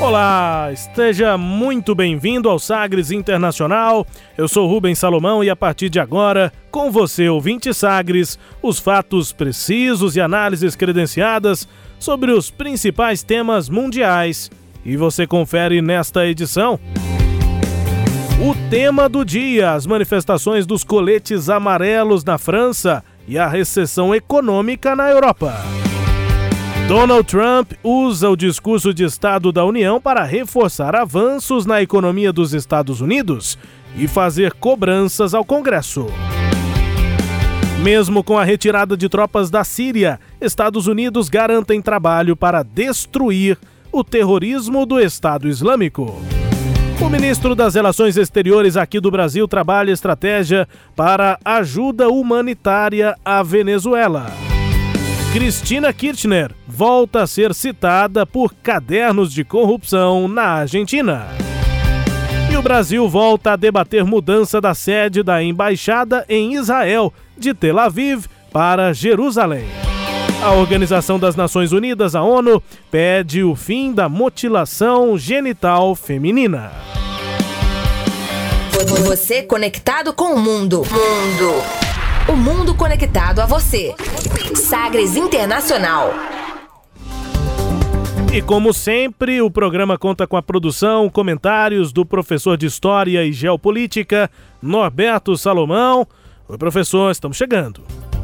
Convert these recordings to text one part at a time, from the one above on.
Olá, esteja muito bem-vindo ao Sagres Internacional. Eu sou Rubens Salomão e a partir de agora, com você, ouvinte Sagres, os fatos precisos e análises credenciadas sobre os principais temas mundiais. E você confere nesta edição. O tema do dia: as manifestações dos coletes amarelos na França e a recessão econômica na Europa. Donald Trump usa o discurso de Estado da União para reforçar avanços na economia dos Estados Unidos e fazer cobranças ao Congresso. Mesmo com a retirada de tropas da Síria, Estados Unidos garantem trabalho para destruir o terrorismo do Estado Islâmico. O ministro das Relações Exteriores aqui do Brasil trabalha estratégia para ajuda humanitária à Venezuela. Cristina Kirchner volta a ser citada por cadernos de corrupção na Argentina. E o Brasil volta a debater mudança da sede da embaixada em Israel, de Tel Aviv para Jerusalém. A Organização das Nações Unidas, a ONU, pede o fim da mutilação genital feminina. Você conectado com o mundo. Mundo. O mundo conectado a você. Sagres Internacional. E como sempre, o programa conta com a produção, comentários do professor de História e Geopolítica, Norberto Salomão. Oi, professor, estamos chegando.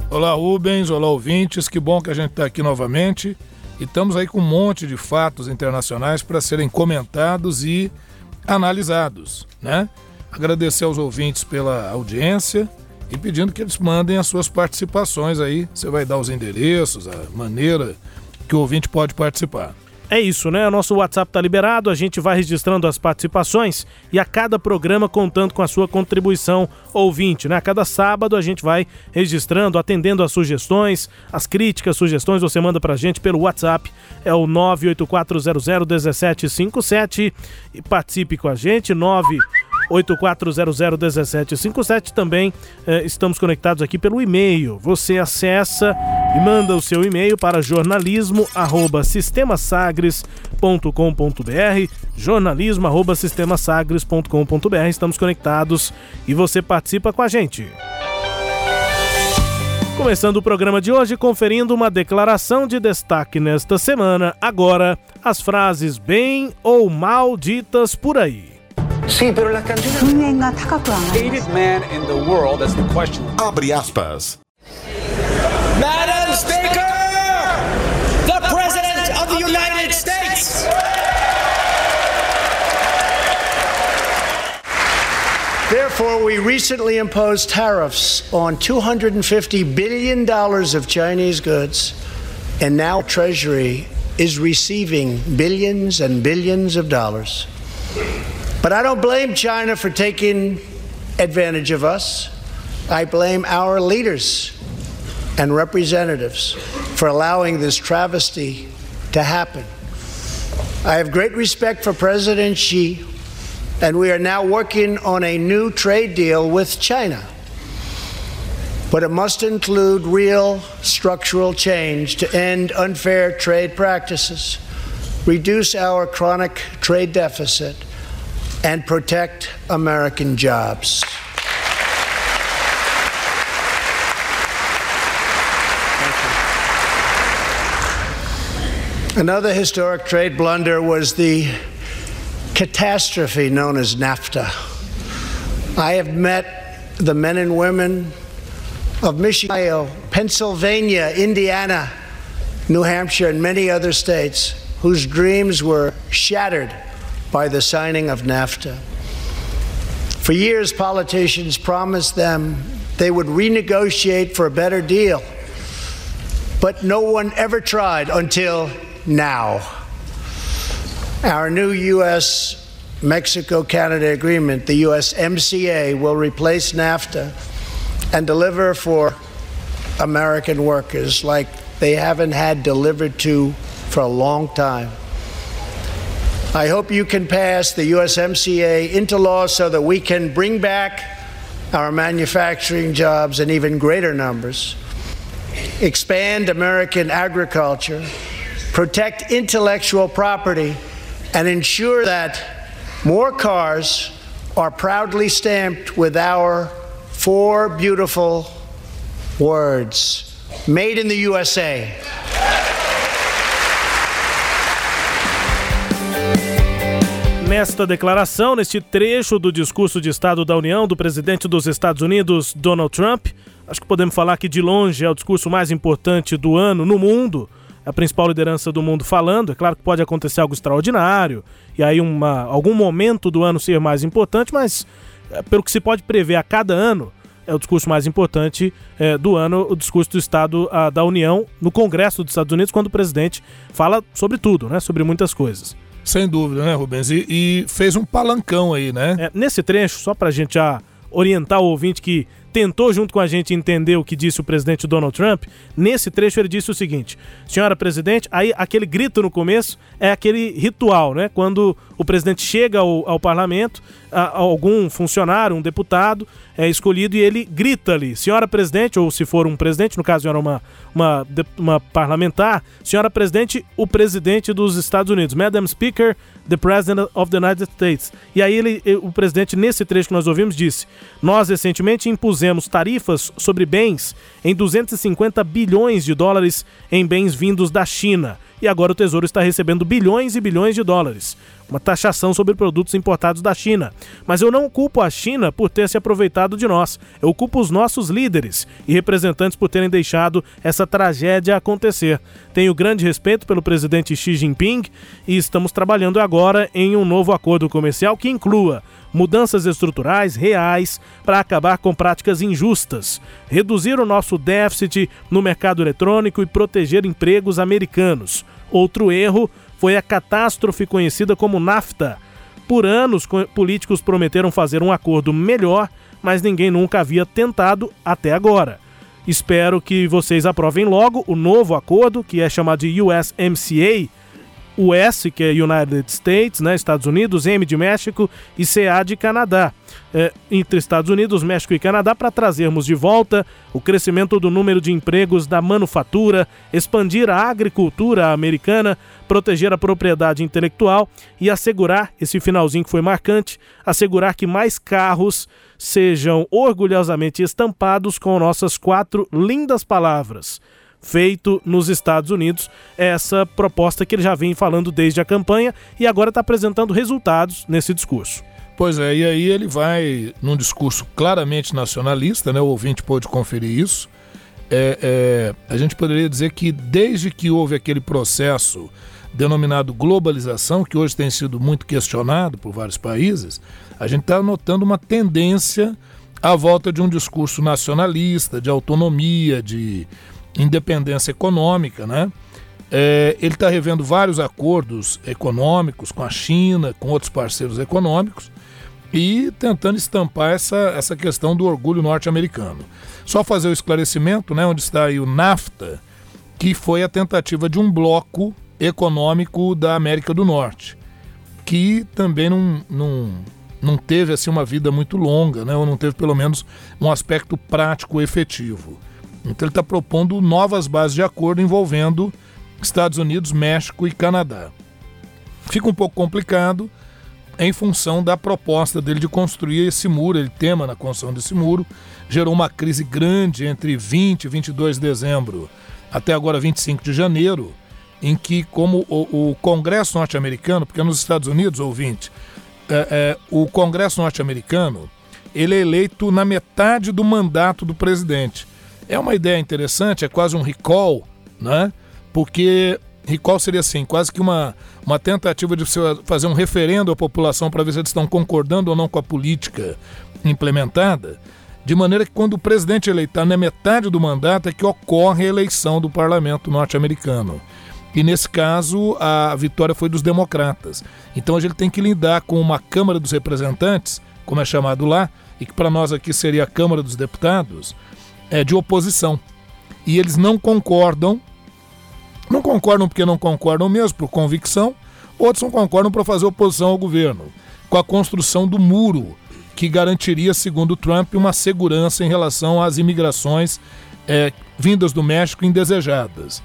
Olá, Rubens, olá, ouvintes, que bom que a gente está aqui novamente. E estamos aí com um monte de fatos internacionais para serem comentados e analisados, né? Agradecer aos ouvintes pela audiência e pedindo que eles mandem as suas participações aí. Você vai dar os endereços, a maneira que o ouvinte pode participar. É isso, né? O nosso WhatsApp tá liberado, a gente vai registrando as participações e a cada programa contando com a sua contribuição ouvinte, né? A cada sábado a gente vai registrando, atendendo as sugestões, as críticas, sugestões, você manda pra gente pelo WhatsApp, é o 984001757 e participe com a gente, 9 84001757. Também eh, estamos conectados aqui pelo e-mail. Você acessa e manda o seu e-mail para jornalismo@sistemasagres.com.br, jornalismo@sistemasagres.com.br. Estamos conectados e você participa com a gente. Começando o programa de hoje, conferindo uma declaração de destaque nesta semana. Agora, as frases bem ou mal ditas por aí. Sí, pero. Hated man in the world, that's the question. Abre aspas. Madam Speaker, the President of the United States. Therefore, we recently imposed tariffs on $250 billion of Chinese goods, and now Treasury is receiving billions and billions of dollars. But I don't blame China for taking advantage of us. I blame our leaders and representatives for allowing this travesty to happen. I have great respect for President Xi, and we are now working on a new trade deal with China. But it must include real structural change to end unfair trade practices, reduce our chronic trade deficit, and protect American jobs. Another historic trade blunder was the catastrophe known as NAFTA. I have met the men and women of Michigan, Pennsylvania, Indiana, New Hampshire, and many other states whose dreams were shattered by the signing of NAFTA. For years, politicians promised them they would renegotiate for a better deal. but no one ever tried until now. Our new U.S. Mexico Canada agreement, the USMCA, will replace NAFTA and deliver for American workers like they haven't had delivered to for a long time. I hope you can pass the USMCA into law so that we can bring back our manufacturing jobs in even greater numbers, expand American agriculture, protect intellectual property, and ensure that more cars are proudly stamped with our four beautiful words Made in the USA. Nesta declaração, neste trecho do discurso de Estado da União do presidente dos Estados Unidos, Donald Trump, acho que podemos falar que de longe é o discurso mais importante do ano no mundo, a principal liderança do mundo falando. É claro que pode acontecer algo extraordinário e aí uma, algum momento do ano ser mais importante, mas é, pelo que se pode prever a cada ano, é o discurso mais importante é, do ano, o discurso do Estado a, da União no Congresso dos Estados Unidos, quando o presidente fala sobre tudo, né? Sobre muitas coisas. Sem dúvida, né, Rubens? E, e fez um palancão aí, né? É, nesse trecho, só para a gente já orientar o ouvinte que tentou junto com a gente entender o que disse o presidente Donald Trump, nesse trecho ele disse o seguinte: Senhora presidente, aí aquele grito no começo é aquele ritual, né? Quando o presidente chega ao, ao parlamento, a, algum funcionário, um deputado é escolhido e ele grita ali: Senhora presidente, ou se for um presidente, no caso era uma, uma, uma parlamentar, Senhora presidente, o presidente dos Estados Unidos, Madam Speaker, the President of the United States. E aí ele, o presidente, nesse trecho que nós ouvimos, disse: Nós recentemente impusemos tarifas sobre bens em 250 bilhões de dólares em bens vindos da China. E agora o Tesouro está recebendo bilhões e bilhões de dólares uma taxação sobre produtos importados da China. Mas eu não culpo a China por ter se aproveitado de nós. Eu culpo os nossos líderes e representantes por terem deixado essa tragédia acontecer. Tenho grande respeito pelo presidente Xi Jinping e estamos trabalhando agora em um novo acordo comercial que inclua mudanças estruturais reais para acabar com práticas injustas, reduzir o nosso déficit no mercado eletrônico e proteger empregos americanos. Outro erro foi a catástrofe conhecida como NAFTA. Por anos, políticos prometeram fazer um acordo melhor, mas ninguém nunca havia tentado até agora. Espero que vocês aprovem logo o novo acordo, que é chamado de USMCA, o S, que é United States, né, Estados Unidos, M de México e CA de Canadá. É, entre Estados Unidos, México e Canadá, para trazermos de volta o crescimento do número de empregos da manufatura, expandir a agricultura americana, proteger a propriedade intelectual e assegurar, esse finalzinho que foi marcante, assegurar que mais carros sejam orgulhosamente estampados com nossas quatro lindas palavras feito nos Estados Unidos, essa proposta que ele já vem falando desde a campanha e agora está apresentando resultados nesse discurso. Pois é, e aí ele vai num discurso claramente nacionalista, né? O ouvinte pôde conferir isso. É, é, a gente poderia dizer que desde que houve aquele processo denominado globalização, que hoje tem sido muito questionado por vários países, a gente está notando uma tendência à volta de um discurso nacionalista, de autonomia, de, independência econômica, né? É, ele está revendo vários acordos econômicos com a China, com outros parceiros econômicos e tentando estampar essa, essa questão do orgulho norte-americano. Só fazer o esclarecimento, né, onde está aí o NAFTA, que foi a tentativa de um bloco econômico da América do Norte, que também não, não, não teve assim uma vida muito longa, né, ou não teve pelo menos um aspecto prático efetivo. Então ele está propondo novas bases de acordo envolvendo Estados Unidos, México e Canadá. Fica um pouco complicado em função da proposta dele de construir esse muro, ele tema na construção desse muro, gerou uma crise grande entre 20 e 22 de dezembro até agora 25 de janeiro, em que como o, o Congresso norte-americano, porque nos Estados Unidos, ouvinte, é, é, o Congresso norte-americano ele é eleito na metade do mandato do presidente. É uma ideia interessante, é quase um recall, né? Porque recall seria assim, quase que uma, uma tentativa de você fazer um referendo à população para ver se eles estão concordando ou não com a política implementada. de maneira que quando o presidente eleito está na metade do mandato é que ocorre a eleição do parlamento norte-americano. E nesse caso, a vitória foi dos democratas. Então hoje ele tem que lidar com uma Câmara dos Representantes, como é chamado lá, e que para nós aqui seria a Câmara dos Deputados, é de oposição. E eles não concordam, não concordam porque não concordam mesmo, por convicção, outros não concordam para fazer oposição ao governo, com a construção do muro que garantiria, segundo Trump, uma segurança em relação às imigrações é, vindas do México indesejadas.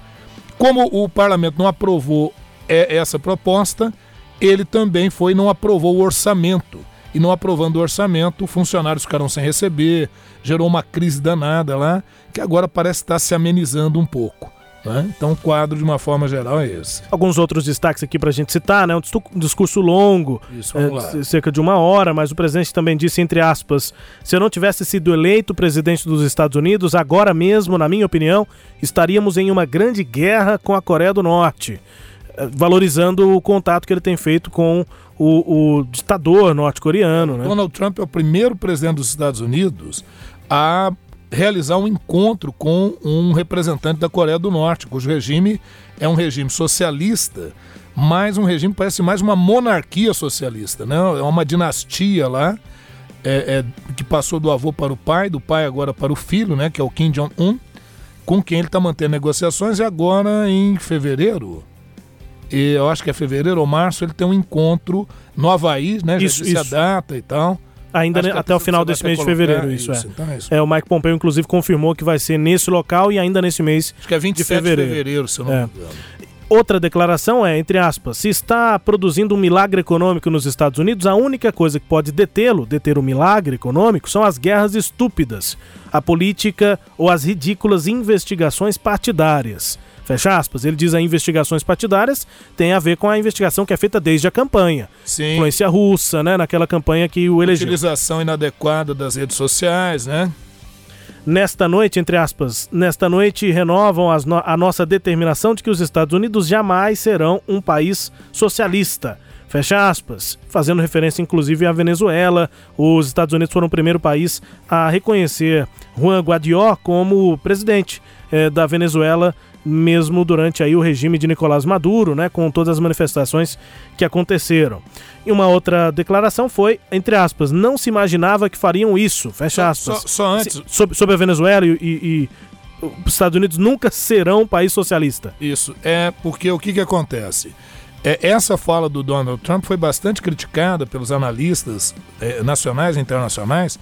Como o parlamento não aprovou é, essa proposta, ele também foi não aprovou o orçamento. E não aprovando o orçamento, funcionários ficaram sem receber, gerou uma crise danada lá, que agora parece estar se amenizando um pouco. Né? Então, o quadro, de uma forma geral, é esse. Alguns outros destaques aqui para a gente citar, né? Um discurso longo, Isso, é, cerca de uma hora, mas o presidente também disse, entre aspas, se eu não tivesse sido eleito presidente dos Estados Unidos, agora mesmo, na minha opinião, estaríamos em uma grande guerra com a Coreia do Norte, valorizando o contato que ele tem feito com o, o ditador norte-coreano. Né? Donald Trump é o primeiro presidente dos Estados Unidos a realizar um encontro com um representante da Coreia do Norte, cujo regime é um regime socialista, mas um regime parece mais uma monarquia socialista, né? É uma dinastia lá é, é, que passou do avô para o pai, do pai agora para o filho, né? Que é o Kim Jong-un, com quem ele está mantendo negociações e agora em fevereiro, eu acho que é fevereiro ou março, ele tem um encontro no Havaí, né? Já isso, disse isso. a data e tal. Ainda até o final desse mês de fevereiro, isso, isso, é. Então é, isso. é. O Mike Pompeo, inclusive, confirmou que vai ser nesse local e ainda nesse mês Acho que é 27 de fevereiro, de fevereiro se eu não é. me engano. Outra declaração é, entre aspas, se está produzindo um milagre econômico nos Estados Unidos, a única coisa que pode detê-lo, deter o milagre econômico, são as guerras estúpidas, a política ou as ridículas investigações partidárias. Fecha aspas. Ele diz a investigações partidárias tem a ver com a investigação que é feita desde a campanha. Sim. Influência russa, né? Naquela campanha que o elegeu. Utilização inadequada das redes sociais, né? Nesta noite, entre aspas, nesta noite renovam no a nossa determinação de que os Estados Unidos jamais serão um país socialista. Fecha aspas, fazendo referência inclusive à Venezuela. Os Estados Unidos foram o primeiro país a reconhecer Juan Guaidó como presidente eh, da Venezuela mesmo durante aí o regime de Nicolás Maduro, né, com todas as manifestações que aconteceram. E uma outra declaração foi, entre aspas, não se imaginava que fariam isso, fecha aspas. Só, só antes. Sobre, sobre, a Venezuela e, e, e, os Estados Unidos nunca serão um país socialista. Isso, é porque o que, que acontece? É, essa fala do Donald Trump foi bastante criticada pelos analistas é, nacionais e internacionais,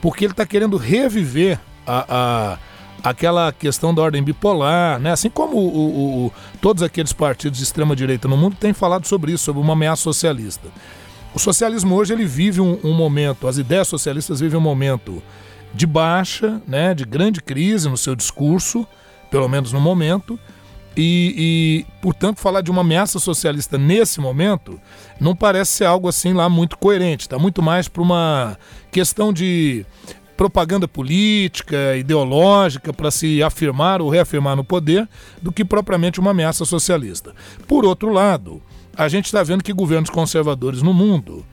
porque ele está querendo reviver a, a aquela questão da ordem bipolar, né? Assim como o, o, o, todos aqueles partidos de extrema direita no mundo têm falado sobre isso, sobre uma ameaça socialista. O socialismo hoje ele vive um, um, momento, as ideias socialistas vivem um momento de baixa, né? De grande crise no seu discurso, pelo menos no momento. E, e, portanto, falar de uma ameaça socialista nesse momento não parece ser algo assim lá muito coerente. Está muito mais para uma questão de propaganda política, ideológica para se afirmar ou reafirmar no poder do que propriamente uma ameaça socialista. Por outro lado, a gente está vendo que governos conservadores no mundo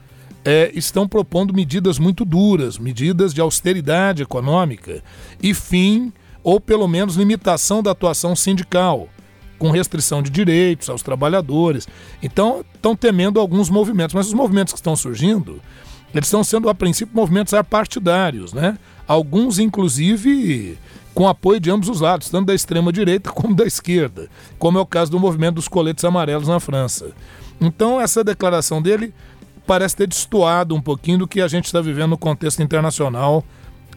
é, estão propondo medidas muito duras, medidas de austeridade econômica e fim, ou pelo menos limitação da atuação sindical, com restrição de direitos aos trabalhadores. Então, estão temendo alguns movimentos, mas os movimentos que estão surgindo eles estão sendo, a princípio, movimentos apartidários, né? Alguns, inclusive, com apoio de ambos os lados, tanto da extrema-direita como da esquerda, como é o caso do movimento dos coletes amarelos na França. Então, essa declaração dele parece ter destoado um pouquinho do que a gente está vivendo no contexto internacional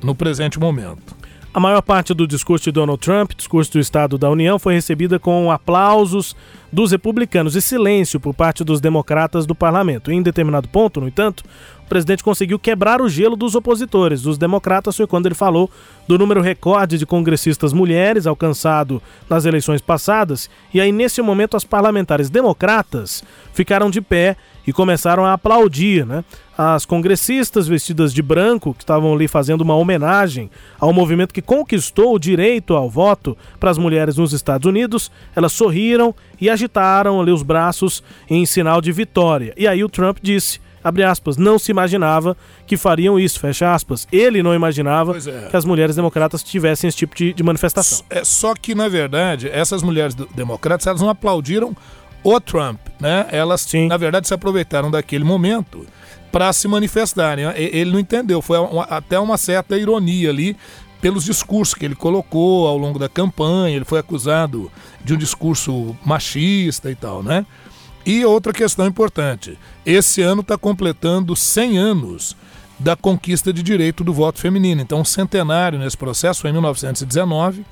no presente momento. A maior parte do discurso de Donald Trump, discurso do Estado da União, foi recebida com aplausos dos republicanos e silêncio por parte dos democratas do parlamento. Em determinado ponto, no entanto, presidente conseguiu quebrar o gelo dos opositores. Dos democratas foi quando ele falou do número recorde de congressistas mulheres alcançado nas eleições passadas. E aí, nesse momento, as parlamentares democratas ficaram de pé e começaram a aplaudir, né? As congressistas vestidas de branco, que estavam ali fazendo uma homenagem ao movimento que conquistou o direito ao voto para as mulheres nos Estados Unidos, elas sorriram e agitaram ali os braços em sinal de vitória. E aí o Trump disse: abre aspas, não se imaginava que fariam isso, fecha aspas. Ele não imaginava é. que as mulheres democratas tivessem esse tipo de, de manifestação. É, só que, na verdade, essas mulheres democratas, elas não aplaudiram o Trump, né? Elas, Sim. na verdade, se aproveitaram daquele momento para se manifestarem. Ele não entendeu, foi uma, até uma certa ironia ali pelos discursos que ele colocou ao longo da campanha. Ele foi acusado de um discurso machista e tal, né? E outra questão importante: esse ano está completando 100 anos da conquista de direito do voto feminino. Então, um centenário nesse processo em 1919.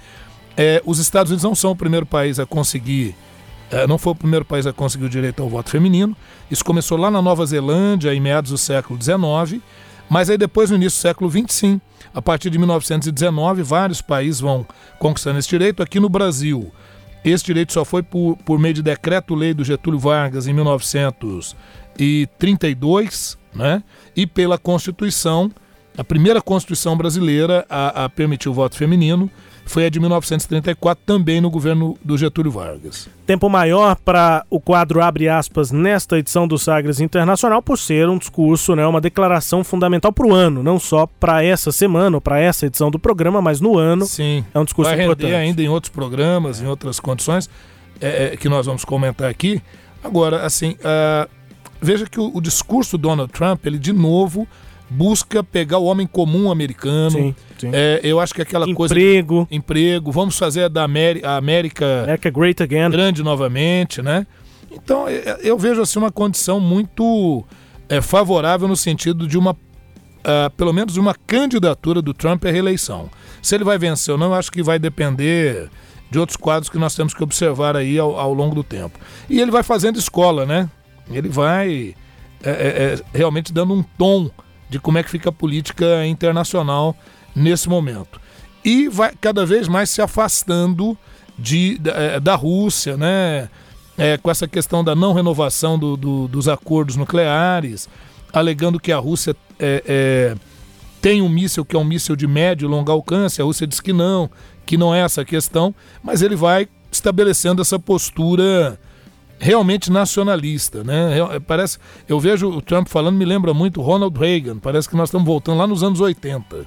É, os Estados Unidos não são o primeiro país a conseguir, é, não foi o primeiro país a conseguir o direito ao voto feminino. Isso começou lá na Nova Zelândia, em meados do século XIX. Mas aí depois, no início do século XX, sim, a partir de 1919, vários países vão conquistando esse direito. Aqui no Brasil, esse direito só foi por, por meio de decreto-lei do Getúlio Vargas em 1932, né? E pela Constituição, a primeira Constituição brasileira a, a permitir o voto feminino, foi a de 1934, também no governo do Getúlio Vargas. Tempo maior para o quadro abre aspas nesta edição do Sagres Internacional por ser um discurso, né, uma declaração fundamental para o ano, não só para essa semana ou para essa edição do programa, mas no ano. Sim. É um discurso Vai importante. ainda em outros programas, em outras condições é, é, que nós vamos comentar aqui. Agora, assim, uh, veja que o, o discurso do Donald Trump, ele de novo busca pegar o homem comum americano. Sim, sim. É, eu acho que aquela emprego. coisa. Emprego. Emprego. Vamos fazer da América, a América. América Great Again. Grande novamente, né? Então, eu vejo assim uma condição muito é, favorável no sentido de uma. Uh, pelo menos de uma candidatura do Trump à reeleição. Se ele vai vencer ou não, eu acho que vai depender de outros quadros que nós temos que observar aí ao, ao longo do tempo. E ele vai fazendo escola, né? Ele vai é, é, realmente dando um tom de como é que fica a política internacional nesse momento. E vai cada vez mais se afastando de, da, é, da Rússia, né? É, com essa questão da não renovação do, do, dos acordos nucleares, alegando que a Rússia é, é, tem um míssil que é um míssil de médio e longo alcance, a Rússia diz que não, que não é essa a questão, mas ele vai estabelecendo essa postura realmente nacionalista, né? Parece, eu vejo o Trump falando, me lembra muito Ronald Reagan. Parece que nós estamos voltando lá nos anos 80.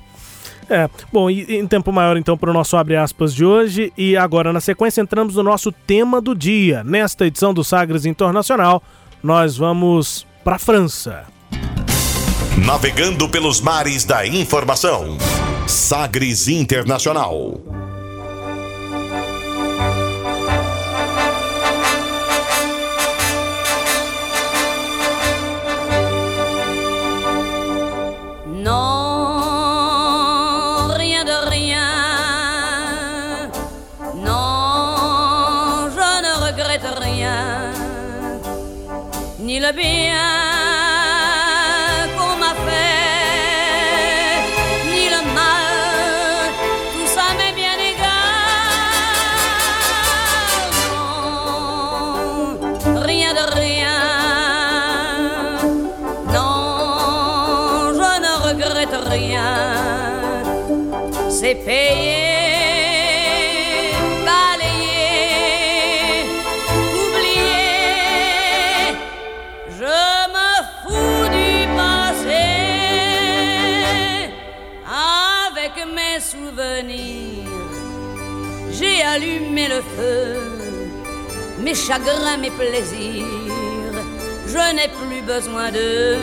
É, bom, e em tempo maior então para o nosso abre aspas de hoje e agora na sequência entramos no nosso tema do dia. Nesta edição do Sagres Internacional, nós vamos para a França. Navegando pelos mares da informação. Sagres Internacional. be chagrins, mes plaisirs, je n'ai plus besoin de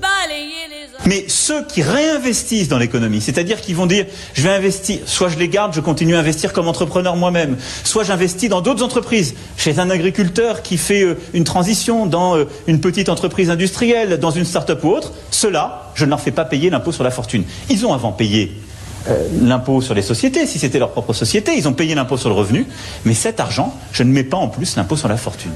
balayer les. Mais ceux qui réinvestissent dans l'économie, c'est-à-dire qui vont dire je vais investir, soit je les garde, je continue à investir comme entrepreneur moi-même, soit j'investis dans d'autres entreprises, chez un agriculteur qui fait euh, une transition dans euh, une petite entreprise industrielle, dans une start-up ou autre, ceux-là, je ne leur fais pas payer l'impôt sur la fortune. Ils ont avant payé euh, l'impôt sur les sociétés, si c'était leur propre société, ils ont payé l'impôt sur le revenu, mais cet argent, je ne mets pas en plus l'impôt sur la fortune.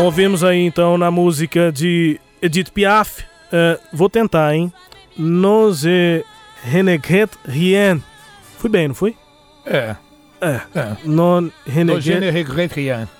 Ouvimos aí então na música de Edith Piaf, uh, vou tentar, hein? Nos renegrette rien. Fui bem, não fui? É. É. é. Non rien.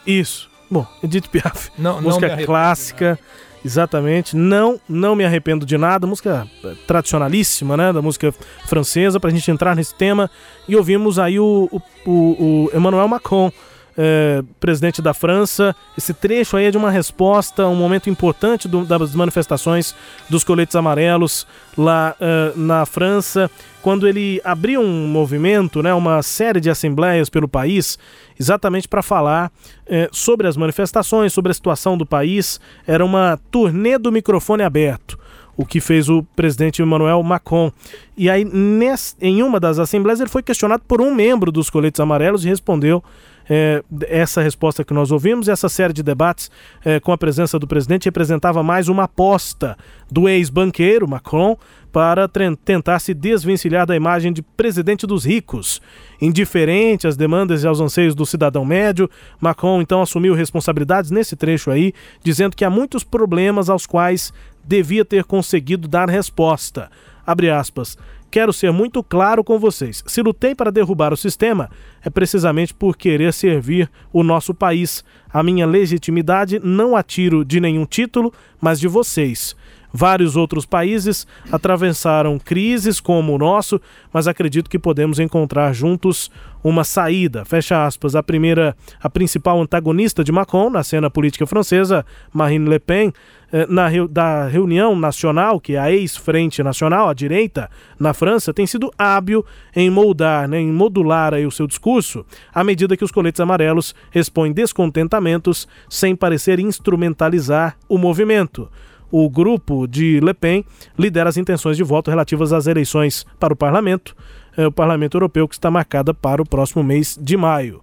Isso. Bom, Edith Piaf. Não, música não clássica. Exatamente. Não, não me arrependo de nada. Música eh, tradicionalíssima, né? Da música francesa, pra gente entrar nesse tema. E ouvimos aí o, o, o, o Emmanuel Macron é, presidente da França. Esse trecho aí é de uma resposta, um momento importante do, das manifestações dos coletes amarelos lá é, na França, quando ele abriu um movimento, né, uma série de assembleias pelo país, exatamente para falar é, sobre as manifestações, sobre a situação do país. Era uma turnê do microfone aberto o que fez o presidente Emmanuel Macron. E aí, nesse, em uma das assembleias, ele foi questionado por um membro dos coletes amarelos e respondeu é, essa resposta que nós ouvimos, essa série de debates é, com a presença do presidente representava mais uma aposta do ex-banqueiro Macron para tentar se desvencilhar da imagem de presidente dos ricos. Indiferente às demandas e aos anseios do cidadão médio, Macron então assumiu responsabilidades nesse trecho aí, dizendo que há muitos problemas aos quais devia ter conseguido dar resposta. Abre aspas. Quero ser muito claro com vocês. Se lutei para derrubar o sistema, é precisamente por querer servir o nosso país. A minha legitimidade não a tiro de nenhum título, mas de vocês. Vários outros países atravessaram crises como o nosso, mas acredito que podemos encontrar juntos uma saída. Fecha aspas. A primeira, a principal antagonista de Macron na cena política francesa, Marine Le Pen, eh, na da reunião nacional, que é a ex-frente nacional, a direita, na França, tem sido hábil em moldar, né, em modular aí o seu discurso, à medida que os coletes amarelos expõem descontentamentos sem parecer instrumentalizar o movimento o grupo de Le Pen lidera as intenções de voto relativas às eleições para o parlamento, é, o parlamento europeu, que está marcada para o próximo mês de maio.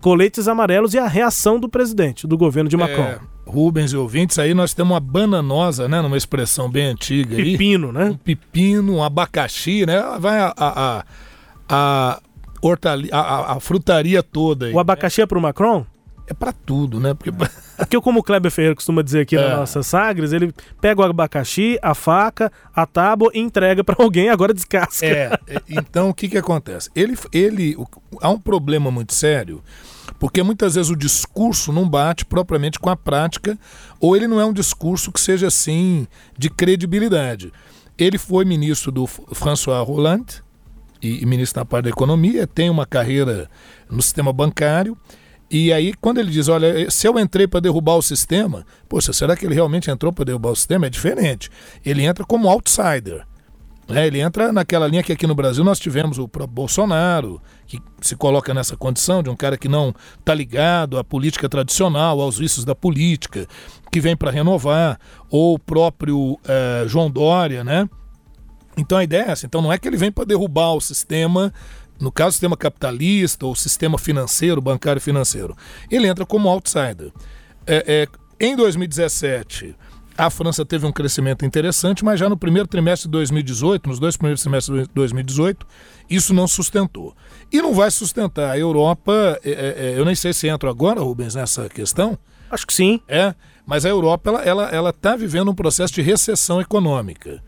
Coletes amarelos e a reação do presidente, do governo de Macron. É, Rubens e ouvintes, aí nós temos uma bananosa, né? Numa expressão bem antiga. Pepino, aí. né? Um pepino, um abacaxi, né? Vai a, a, a, a, hortali, a, a frutaria toda. Aí, o abacaxi é para o Macron? É para tudo, né? Porque... Porque como o Kleber Ferreira costuma dizer aqui é. na nossa Sagres, ele pega o abacaxi, a faca, a tábua e entrega para alguém, agora descasca. É, é, então o que que acontece? Ele, ele, há um problema muito sério, porque muitas vezes o discurso não bate propriamente com a prática, ou ele não é um discurso que seja assim de credibilidade. Ele foi ministro do François Hollande e, e ministro da parte da economia, tem uma carreira no sistema bancário, e aí, quando ele diz, olha, se eu entrei para derrubar o sistema, poxa, será que ele realmente entrou para derrubar o sistema? É diferente. Ele entra como outsider. Né? Ele entra naquela linha que aqui no Brasil nós tivemos o Bolsonaro, que se coloca nessa condição de um cara que não está ligado à política tradicional, aos vícios da política, que vem para renovar, ou o próprio eh, João Dória, né? Então a ideia é essa. Então não é que ele vem para derrubar o sistema no caso, o sistema capitalista ou sistema financeiro, bancário financeiro, ele entra como outsider. É, é, em 2017, a França teve um crescimento interessante, mas já no primeiro trimestre de 2018, nos dois primeiros trimestres de 2018, isso não sustentou. E não vai sustentar. A Europa, é, é, é, eu nem sei se entro agora, Rubens, nessa questão. Acho que sim. É, mas a Europa ela está ela, ela tá vivendo um processo de recessão econômica.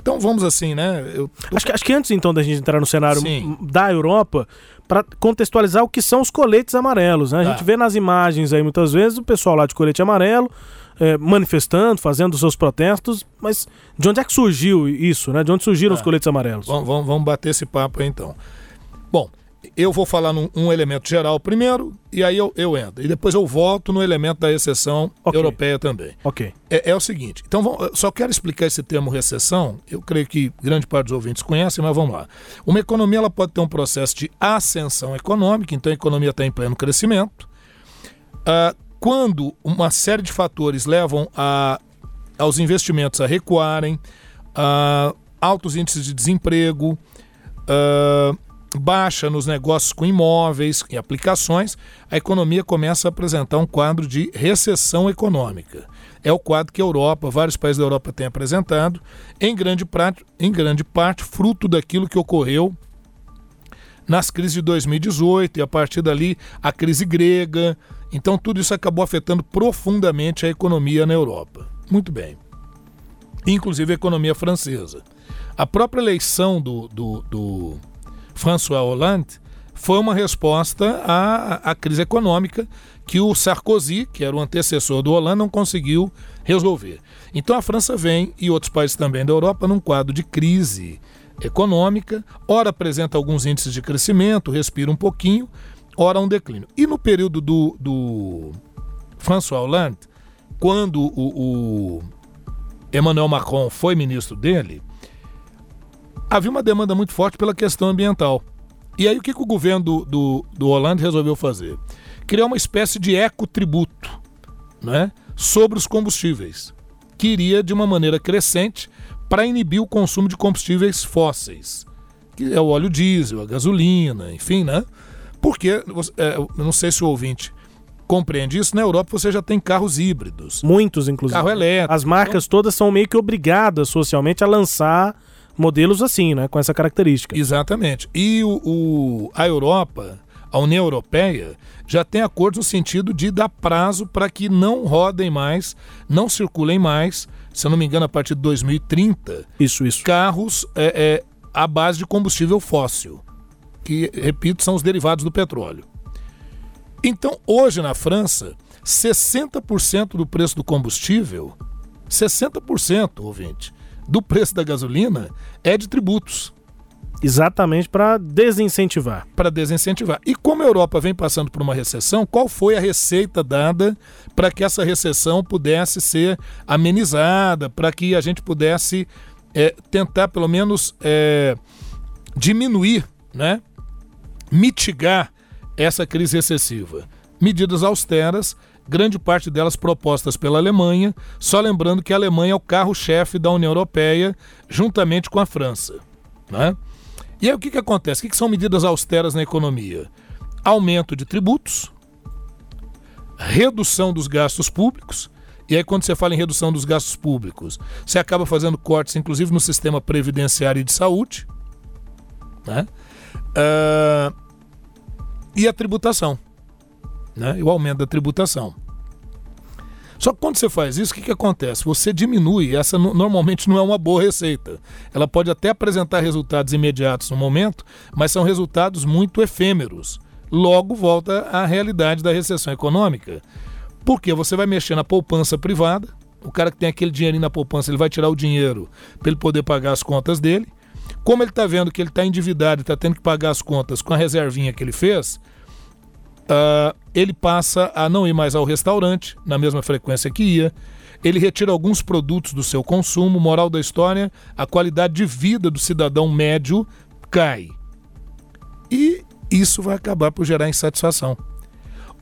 Então vamos assim, né? Eu... Acho, que, acho que antes então da gente entrar no cenário Sim. da Europa, para contextualizar o que são os coletes amarelos. Né? A tá. gente vê nas imagens aí muitas vezes o pessoal lá de colete amarelo é, manifestando, fazendo os seus protestos, mas de onde é que surgiu isso, né? De onde surgiram tá. os coletes amarelos? Vamos, vamos, vamos bater esse papo aí então. Bom, eu vou falar num um elemento geral primeiro, e aí eu, eu entro. E depois eu volto no elemento da exceção okay. europeia também. Ok. É, é o seguinte, então vamos, só quero explicar esse termo recessão, eu creio que grande parte dos ouvintes conhecem, mas vamos lá. Uma economia ela pode ter um processo de ascensão econômica, então a economia está em pleno crescimento. Ah, quando uma série de fatores levam a, aos investimentos a recuarem, a altos índices de desemprego, uh, baixa nos negócios com imóveis e aplicações, a economia começa a apresentar um quadro de recessão econômica. É o quadro que a Europa, vários países da Europa têm apresentado, em grande, parte, em grande parte fruto daquilo que ocorreu nas crises de 2018 e a partir dali a crise grega. Então tudo isso acabou afetando profundamente a economia na Europa. Muito bem. Inclusive a economia francesa. A própria eleição do, do, do François Hollande foi uma resposta à, à crise econômica que o Sarkozy, que era o antecessor do Hollande, não conseguiu resolver. Então a França vem, e outros países também da Europa, num quadro de crise econômica, ora apresenta alguns índices de crescimento, respira um pouquinho, ora um declínio. E no período do, do François Hollande, quando o, o Emmanuel Macron foi ministro dele, havia uma demanda muito forte pela questão ambiental. E aí o que, que o governo do, do, do Hollande resolveu fazer? Criar uma espécie de ecotributo né, sobre os combustíveis, que iria de uma maneira crescente para inibir o consumo de combustíveis fósseis, que é o óleo diesel, a gasolina, enfim, né? Porque, é, eu não sei se o ouvinte compreende isso, na Europa você já tem carros híbridos. Muitos, inclusive. Carro elétrico. As marcas então... todas são meio que obrigadas socialmente a lançar modelos assim, né? Com essa característica. Exatamente. E o, o a Europa, a União Europeia, já tem acordos no sentido de dar prazo para que não rodem mais, não circulem mais, se eu não me engano, a partir de 2030. Isso, isso. Carros é, é à base de combustível fóssil, que, repito, são os derivados do petróleo. Então, hoje na França, 60% do preço do combustível, 60%, ouvinte, do preço da gasolina é de tributos. Exatamente para desincentivar. Para desincentivar. E como a Europa vem passando por uma recessão, qual foi a receita dada para que essa recessão pudesse ser amenizada, para que a gente pudesse é, tentar, pelo menos, é, diminuir, né? mitigar essa crise recessiva. Medidas austeras, grande parte delas propostas pela Alemanha, só lembrando que a Alemanha é o carro-chefe da União Europeia, juntamente com a França. Né? E aí o que, que acontece? O que, que são medidas austeras na economia? Aumento de tributos, redução dos gastos públicos, e aí, quando você fala em redução dos gastos públicos, você acaba fazendo cortes, inclusive no sistema previdenciário e de saúde. Né? Uh, e a tributação, né? E o aumento da tributação. Só que quando você faz isso, o que, que acontece? Você diminui, essa normalmente não é uma boa receita. Ela pode até apresentar resultados imediatos no momento, mas são resultados muito efêmeros. Logo volta à realidade da recessão econômica. Porque você vai mexer na poupança privada, o cara que tem aquele dinheirinho na poupança, ele vai tirar o dinheiro para ele poder pagar as contas dele. Como ele está vendo que ele está endividado e está tendo que pagar as contas com a reservinha que ele fez, uh, ele passa a não ir mais ao restaurante na mesma frequência que ia. Ele retira alguns produtos do seu consumo. Moral da história: a qualidade de vida do cidadão médio cai. E isso vai acabar por gerar insatisfação.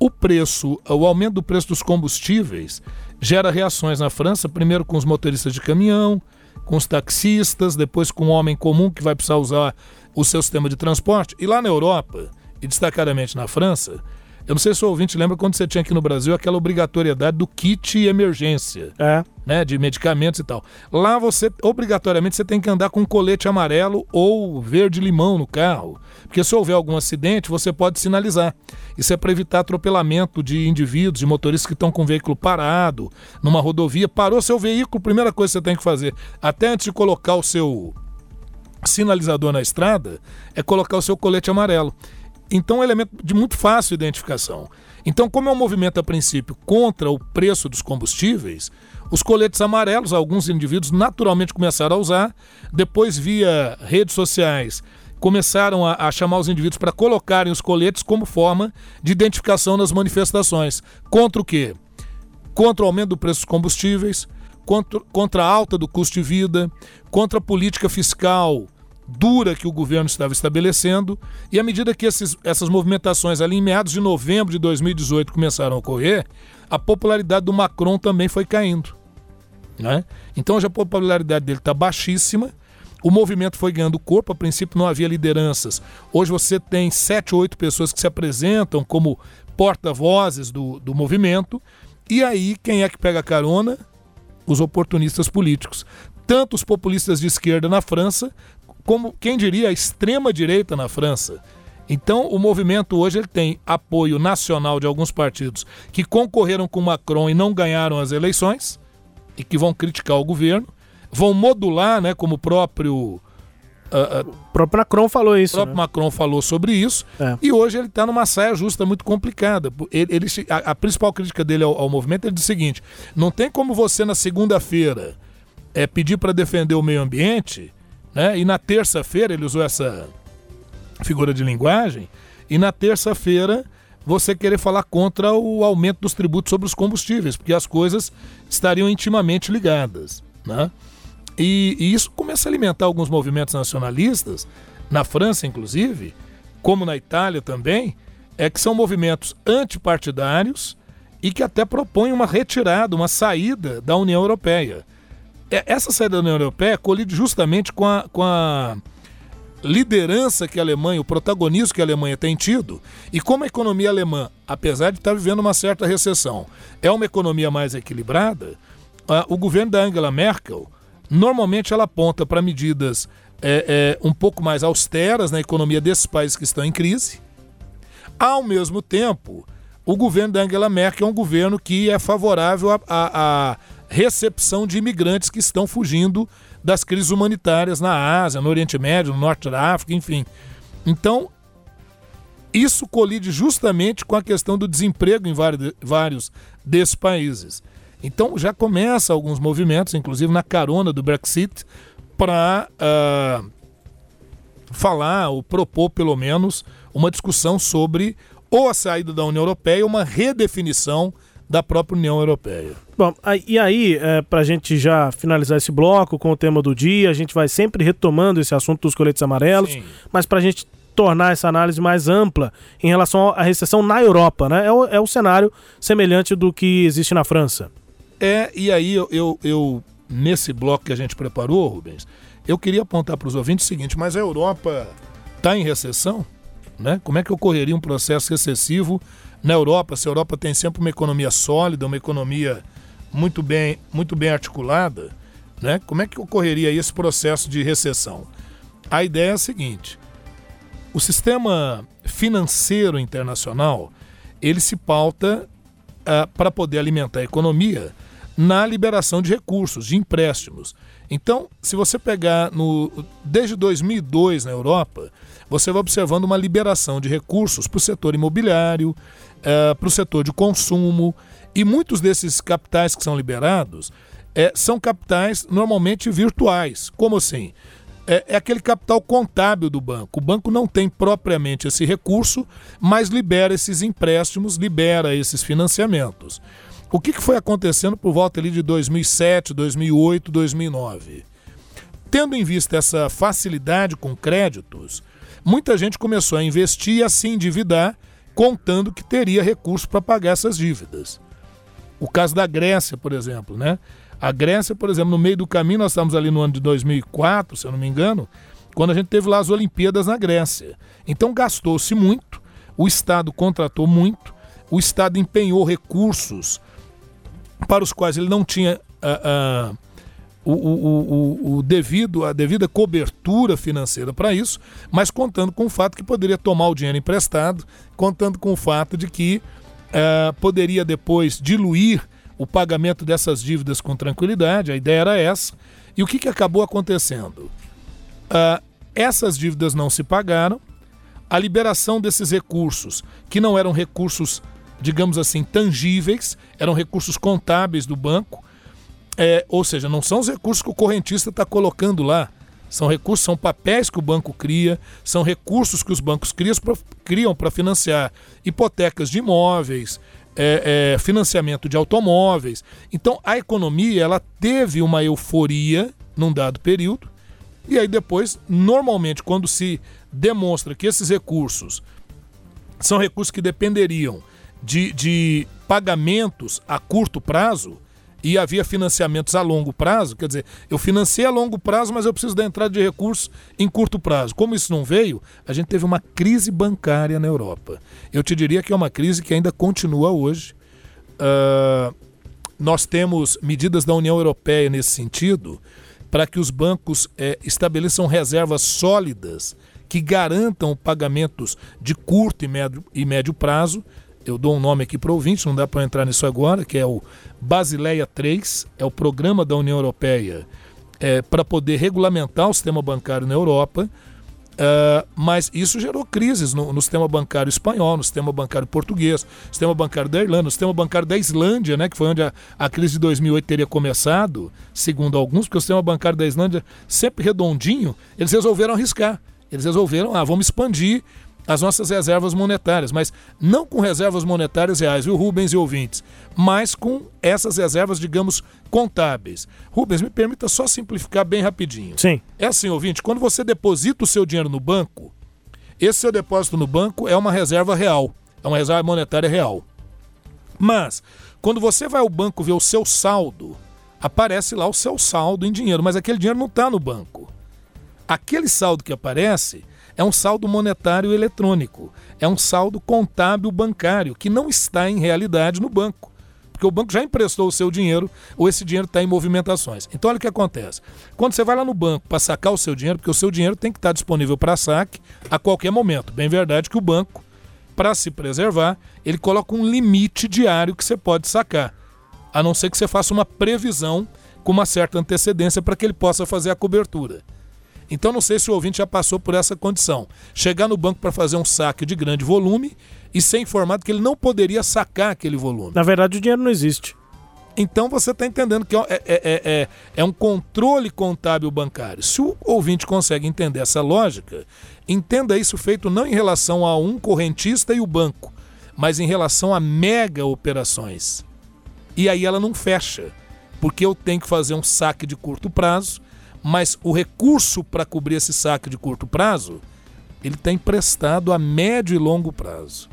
O preço, o aumento do preço dos combustíveis gera reações na França, primeiro com os motoristas de caminhão, com os taxistas, depois com o homem comum que vai precisar usar o seu sistema de transporte. E lá na Europa, e destacadamente na França, eu não sei se o ouvinte lembra quando você tinha aqui no Brasil aquela obrigatoriedade do kit emergência. É. Né, de medicamentos e tal. Lá você, obrigatoriamente, você tem que andar com um colete amarelo ou verde-limão no carro. Porque se houver algum acidente, você pode sinalizar. Isso é para evitar atropelamento de indivíduos, de motoristas que estão com o veículo parado, numa rodovia. Parou seu veículo, primeira coisa que você tem que fazer, até antes de colocar o seu sinalizador na estrada, é colocar o seu colete amarelo. Então é um elemento de muito fácil identificação. Então, como é um movimento a princípio contra o preço dos combustíveis, os coletes amarelos, alguns indivíduos naturalmente começaram a usar, depois via redes sociais começaram a, a chamar os indivíduos para colocarem os coletes como forma de identificação nas manifestações. Contra o quê? Contra o aumento do preço dos combustíveis, contra, contra a alta do custo de vida, contra a política fiscal dura que o governo estava estabelecendo, e à medida que esses, essas movimentações ali em meados de novembro de 2018 começaram a ocorrer, a popularidade do Macron também foi caindo. Né? Então hoje a popularidade dele está baixíssima, o movimento foi ganhando corpo, a princípio não havia lideranças. Hoje você tem sete oito pessoas que se apresentam como porta-vozes do, do movimento, e aí quem é que pega carona? Os oportunistas políticos. Tanto os populistas de esquerda na França, como, quem diria, a extrema-direita na França. Então, o movimento hoje ele tem apoio nacional de alguns partidos que concorreram com Macron e não ganharam as eleições e que vão criticar o governo, vão modular, né, como o próprio Uh, uh, o próprio Macron falou isso. O próprio né? Macron falou sobre isso. É. E hoje ele está numa saia justa muito complicada. Ele, ele a, a, principal crítica dele ao, ao, movimento é o seguinte: não tem como você na segunda-feira é, pedir para defender o meio ambiente né? E na terça-feira ele usou essa figura de linguagem e na terça-feira você querer falar contra o aumento dos tributos sobre os combustíveis, porque as coisas estariam intimamente ligadas. Né? E, e isso começa a alimentar alguns movimentos nacionalistas, na França inclusive, como na Itália também, é que são movimentos antipartidários e que até propõem uma retirada, uma saída da União Europeia. É, essa saída da União Europeia colide justamente com a, com a liderança que a Alemanha, o protagonismo que a Alemanha tem tido, e como a economia alemã, apesar de estar vivendo uma certa recessão, é uma economia mais equilibrada, o governo da Angela Merkel, normalmente ela aponta para medidas é, é, um pouco mais austeras na economia desses países que estão em crise. Ao mesmo tempo, o governo da Angela Merkel é um governo que é favorável à recepção de imigrantes que estão fugindo das crises humanitárias na Ásia, no Oriente Médio, no Norte da África, enfim. Então, isso colide justamente com a questão do desemprego em vários desses países. Então já começa alguns movimentos, inclusive na carona do Brexit, para uh, ah, falar ou propor pelo menos uma discussão sobre ou a saída da União Europeia uma redefinição da própria União Europeia. Bom, e aí, é, para a gente já finalizar esse bloco com o tema do dia, a gente vai sempre retomando esse assunto dos coletes amarelos, Sim. mas para a gente tornar essa análise mais ampla em relação à recessão na Europa, né? É o, é o cenário semelhante do que existe na França. É, e aí eu, eu, eu nesse bloco que a gente preparou, Rubens, eu queria apontar para os ouvintes o seguinte: mas a Europa está em recessão? Né? Como é que ocorreria um processo recessivo na Europa? Se a Europa tem sempre uma economia sólida, uma economia muito bem, muito bem articulada, né? como é que ocorreria esse processo de recessão? A ideia é a seguinte: o sistema financeiro internacional ele se pauta uh, para poder alimentar a economia na liberação de recursos, de empréstimos. Então, se você pegar no desde 2002 na Europa, você vai observando uma liberação de recursos para o setor imobiliário, uh, para o setor de consumo, e muitos desses capitais que são liberados é, são capitais normalmente virtuais. Como assim? É, é, aquele capital contábil do banco. O banco não tem propriamente esse recurso, mas libera esses empréstimos, libera esses financiamentos. O que, que foi acontecendo por volta ali de 2007, 2008, 2009? Tendo em vista essa facilidade com créditos, muita gente começou a investir e a se endividar, contando que teria recurso para pagar essas dívidas. O caso da Grécia, por exemplo, né? A Grécia, por exemplo, no meio do caminho, nós estamos ali no ano de 2004, se eu não me engano, quando a gente teve lá as Olimpíadas na Grécia. Então gastou-se muito, o Estado contratou muito, o Estado empenhou recursos para os quais ele não tinha uh, uh, o, o, o, o, devido, a devida cobertura financeira para isso, mas contando com o fato que poderia tomar o dinheiro emprestado, contando com o fato de que uh, poderia depois diluir o pagamento dessas dívidas com tranquilidade, a ideia era essa. E o que, que acabou acontecendo? Uh, essas dívidas não se pagaram, a liberação desses recursos, que não eram recursos, digamos assim, tangíveis, eram recursos contábeis do banco, é, ou seja, não são os recursos que o correntista está colocando lá, são recursos, são papéis que o banco cria, são recursos que os bancos criam para financiar hipotecas de imóveis, é, é, financiamento de automóveis. Então a economia ela teve uma euforia num dado período, e aí depois, normalmente, quando se demonstra que esses recursos são recursos que dependeriam de, de pagamentos a curto prazo, e havia financiamentos a longo prazo, quer dizer, eu financei a longo prazo, mas eu preciso da entrada de recursos em curto prazo. Como isso não veio, a gente teve uma crise bancária na Europa. Eu te diria que é uma crise que ainda continua hoje. Uh, nós temos medidas da União Europeia nesse sentido para que os bancos é, estabeleçam reservas sólidas que garantam pagamentos de curto e médio, e médio prazo eu dou um nome aqui para o ouvinte, não dá para entrar nisso agora, que é o Basileia 3, é o programa da União Europeia é, para poder regulamentar o sistema bancário na Europa. Uh, mas isso gerou crises no, no, sistema bancário espanhol, no sistema bancário português, no sistema bancário da Irlanda, no sistema bancário da Islândia, né, que foi onde a, a, crise de 2008 teria começado, segundo alguns, porque o sistema bancário da Islândia, sempre redondinho, eles resolveram arriscar. Eles resolveram, ah, vamos expandir as nossas reservas monetárias, mas não com reservas monetárias reais, viu, Rubens e ouvintes, mas com essas reservas, digamos, contábeis. Rubens, me permita só simplificar bem rapidinho. Sim. É assim, ouvinte, quando você deposita o seu dinheiro no banco, esse seu depósito no banco é uma reserva real, é uma reserva monetária real. Mas, quando você vai ao banco ver o seu saldo, aparece lá o seu saldo em dinheiro, mas aquele dinheiro não está no banco. Aquele saldo que aparece é um saldo monetário eletrônico, é um saldo contábil bancário que não está em realidade no banco. Porque o banco já emprestou o seu dinheiro ou esse dinheiro está em movimentações. Então, olha o que acontece. Quando você vai lá no banco para sacar o seu dinheiro, porque o seu dinheiro tem que estar disponível para saque a qualquer momento. Bem verdade que o banco, para se preservar, ele coloca um limite diário que você pode sacar. A não ser que você faça uma previsão com uma certa antecedência para que ele possa fazer a cobertura. Então não sei se o ouvinte já passou por essa condição. Chegar no banco para fazer um saque de grande volume e ser informado que ele não poderia sacar aquele volume. Na verdade, o dinheiro não existe. Então você está entendendo que é, é, é, é, é um controle contábil bancário. Se o ouvinte consegue entender essa lógica, entenda isso feito não em relação a um correntista e o banco, mas em relação a mega operações. E aí ela não fecha, porque eu tenho que fazer um saque de curto prazo mas o recurso para cobrir esse saque de curto prazo, ele está emprestado a médio e longo prazo.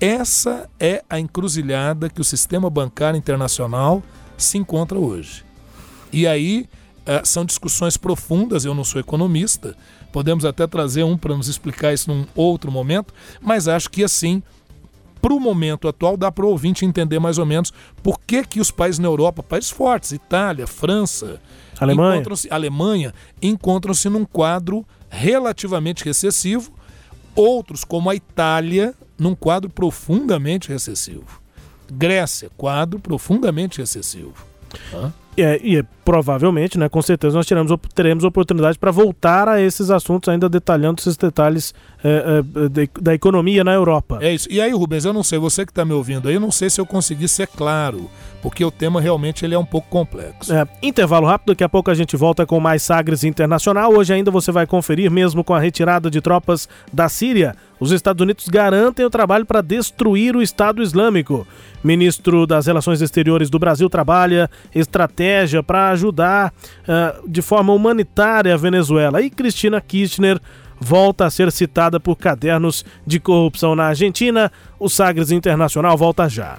Essa é a encruzilhada que o sistema bancário internacional se encontra hoje. E aí uh, são discussões profundas, eu não sou economista, podemos até trazer um para nos explicar isso num outro momento, mas acho que assim, para o momento atual, dá para o ouvinte entender mais ou menos por que, que os países na Europa, países fortes, Itália, França, Alemanha. Encontram-se, Alemanha encontram-se num quadro relativamente recessivo, outros, como a Itália, num quadro profundamente recessivo. Grécia, quadro profundamente recessivo. Hã? É, e é, provavelmente, né, com certeza, nós teremos, teremos oportunidade para voltar a esses assuntos, ainda detalhando esses detalhes é, é, de, da economia na Europa. É isso. E aí, Rubens, eu não sei, você que está me ouvindo aí, eu não sei se eu consegui ser claro, porque o tema realmente ele é um pouco complexo. É, intervalo rápido, daqui a pouco a gente volta com mais Sagres Internacional. Hoje ainda você vai conferir, mesmo com a retirada de tropas da Síria, os Estados Unidos garantem o trabalho para destruir o Estado Islâmico. Ministro das Relações Exteriores do Brasil trabalha estratégia para ajudar uh, de forma humanitária a Venezuela. E Cristina Kirchner volta a ser citada por cadernos de corrupção na Argentina. O Sagres Internacional volta já.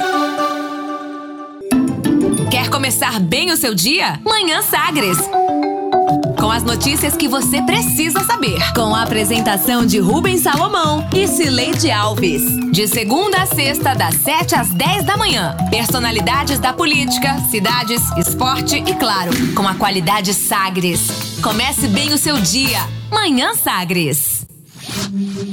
Quer começar bem o seu dia? Manhã Sagres. Com as notícias que você precisa saber. Com a apresentação de Rubens Salomão e Cileide Alves. De segunda a sexta, das 7 às 10 da manhã. Personalidades da política, cidades, esporte e, claro, com a qualidade Sagres. Comece bem o seu dia. Manhã Sagres.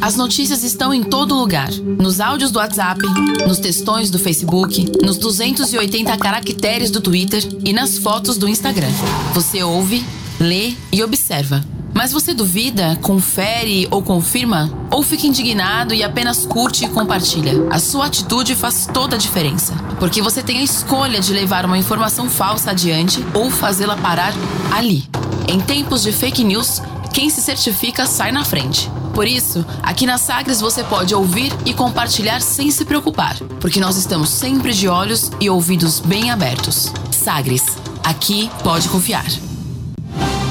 As notícias estão em todo lugar: nos áudios do WhatsApp, nos textões do Facebook, nos 280 caracteres do Twitter e nas fotos do Instagram. Você ouve, lê e observa. Mas você duvida, confere ou confirma? Ou fica indignado e apenas curte e compartilha? A sua atitude faz toda a diferença. Porque você tem a escolha de levar uma informação falsa adiante ou fazê-la parar ali. Em tempos de fake news, quem se certifica sai na frente. Por isso, aqui na Sagres você pode ouvir e compartilhar sem se preocupar, porque nós estamos sempre de olhos e ouvidos bem abertos. Sagres, aqui pode confiar.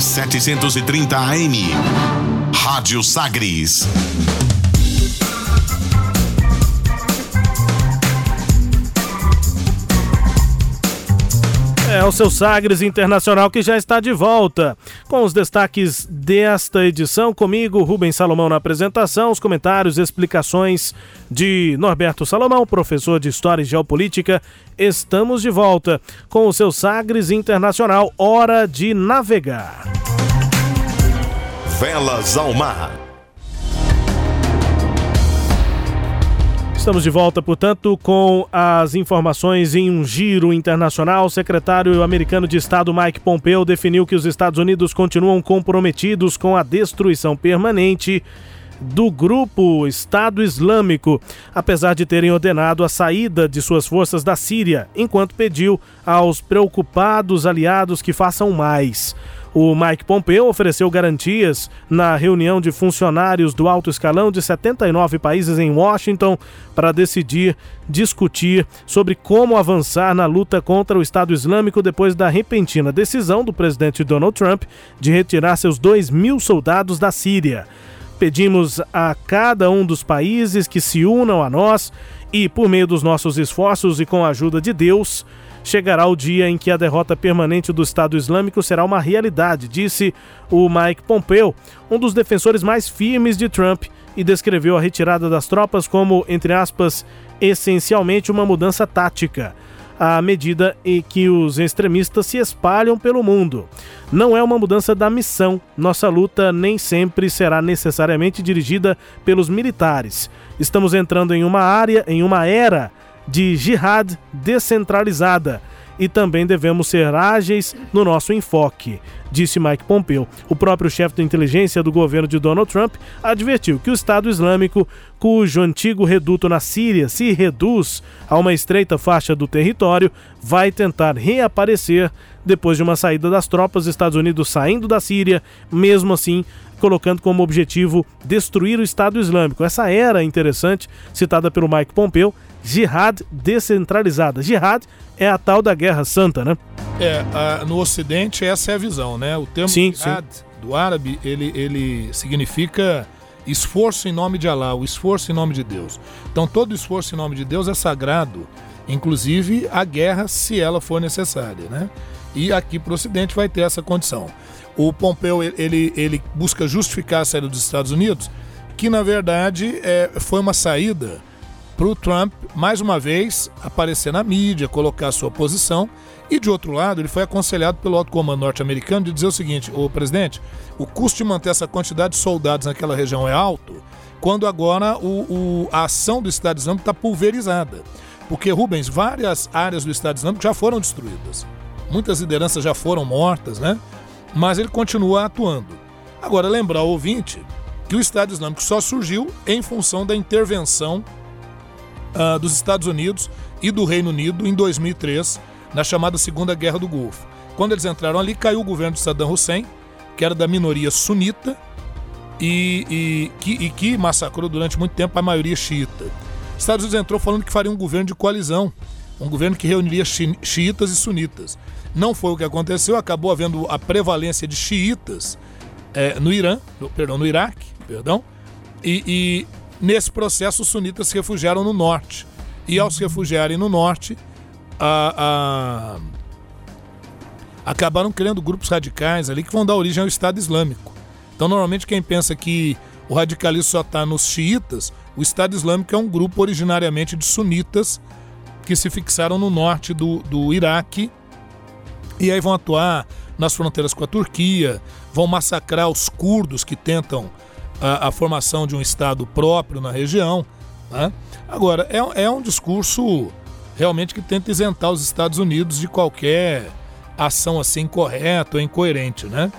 730 AM. Rádio Sagres. É o seu Sagres Internacional que já está de volta. Com os destaques desta edição, comigo, Rubens Salomão na apresentação, os comentários e explicações de Norberto Salomão, professor de História e Geopolítica. Estamos de volta com o seu Sagres Internacional, hora de navegar. Velas ao mar. Estamos de volta, portanto, com as informações em um giro internacional. O secretário americano de Estado Mike Pompeo definiu que os Estados Unidos continuam comprometidos com a destruição permanente do grupo Estado Islâmico, apesar de terem ordenado a saída de suas forças da Síria, enquanto pediu aos preocupados aliados que façam mais. O Mike Pompeo ofereceu garantias na reunião de funcionários do alto escalão de 79 países em Washington para decidir, discutir sobre como avançar na luta contra o Estado Islâmico depois da repentina decisão do presidente Donald Trump de retirar seus 2 mil soldados da Síria. Pedimos a cada um dos países que se unam a nós e, por meio dos nossos esforços e com a ajuda de Deus, chegará o dia em que a derrota permanente do Estado Islâmico será uma realidade, disse o Mike Pompeo, um dos defensores mais firmes de Trump, e descreveu a retirada das tropas como, entre aspas, essencialmente uma mudança tática à medida em que os extremistas se espalham pelo mundo. Não é uma mudança da missão. Nossa luta nem sempre será necessariamente dirigida pelos militares. Estamos entrando em uma área, em uma era de jihad descentralizada e também devemos ser ágeis no nosso enfoque, disse Mike Pompeo. O próprio chefe de inteligência do governo de Donald Trump advertiu que o Estado Islâmico, cujo antigo reduto na Síria se reduz a uma estreita faixa do território, vai tentar reaparecer depois de uma saída das tropas dos Estados Unidos saindo da Síria, mesmo assim colocando como objetivo destruir o Estado Islâmico. Essa era interessante, citada pelo Mike Pompeu, jihad descentralizada. Jihad é a tal da Guerra Santa, né? É, a, no Ocidente essa é a visão, né? O termo sim, jihad sim. do árabe, ele, ele significa esforço em nome de Allah, o esforço em nome de Deus. Então todo esforço em nome de Deus é sagrado, inclusive a guerra se ela for necessária, né? E aqui para o Ocidente vai ter essa condição. O Pompeu ele, ele busca justificar a saída dos Estados Unidos, que na verdade é, foi uma saída para o Trump, mais uma vez, aparecer na mídia, colocar sua posição. E de outro lado, ele foi aconselhado pelo alto comando norte-americano de dizer o seguinte: o presidente, o custo de manter essa quantidade de soldados naquela região é alto, quando agora o, o a ação do Estado Islâmico está pulverizada. Porque, Rubens, várias áreas do Estado Islâmico já foram destruídas. Muitas lideranças já foram mortas, né? Mas ele continua atuando. Agora, lembrar ao ouvinte que o Estado Islâmico só surgiu em função da intervenção uh, dos Estados Unidos e do Reino Unido em 2003, na chamada Segunda Guerra do Golfo. Quando eles entraram ali, caiu o governo de Saddam Hussein, que era da minoria sunita e, e, que, e que massacrou durante muito tempo a maioria xiita. Os Estados Unidos entrou falando que faria um governo de coalizão, um governo que reuniria xiitas e sunitas. Não foi o que aconteceu, acabou havendo a prevalência de xiitas é, no Irã, no, perdão, no Iraque, perdão, e, e Nesse processo, os sunitas se refugiaram no norte. E ao se refugiarem no norte, a, a, acabaram criando grupos radicais ali que vão dar origem ao Estado Islâmico. Então, normalmente, quem pensa que o radicalismo só está nos xiitas, o Estado Islâmico é um grupo originariamente de sunitas que se fixaram no norte do, do Iraque e aí vão atuar nas fronteiras com a Turquia, vão massacrar os curdos que tentam a, a formação de um Estado próprio na região. Né? Agora, é, é um discurso realmente que tenta isentar os Estados Unidos de qualquer ação assim incorreta ou incoerente, né?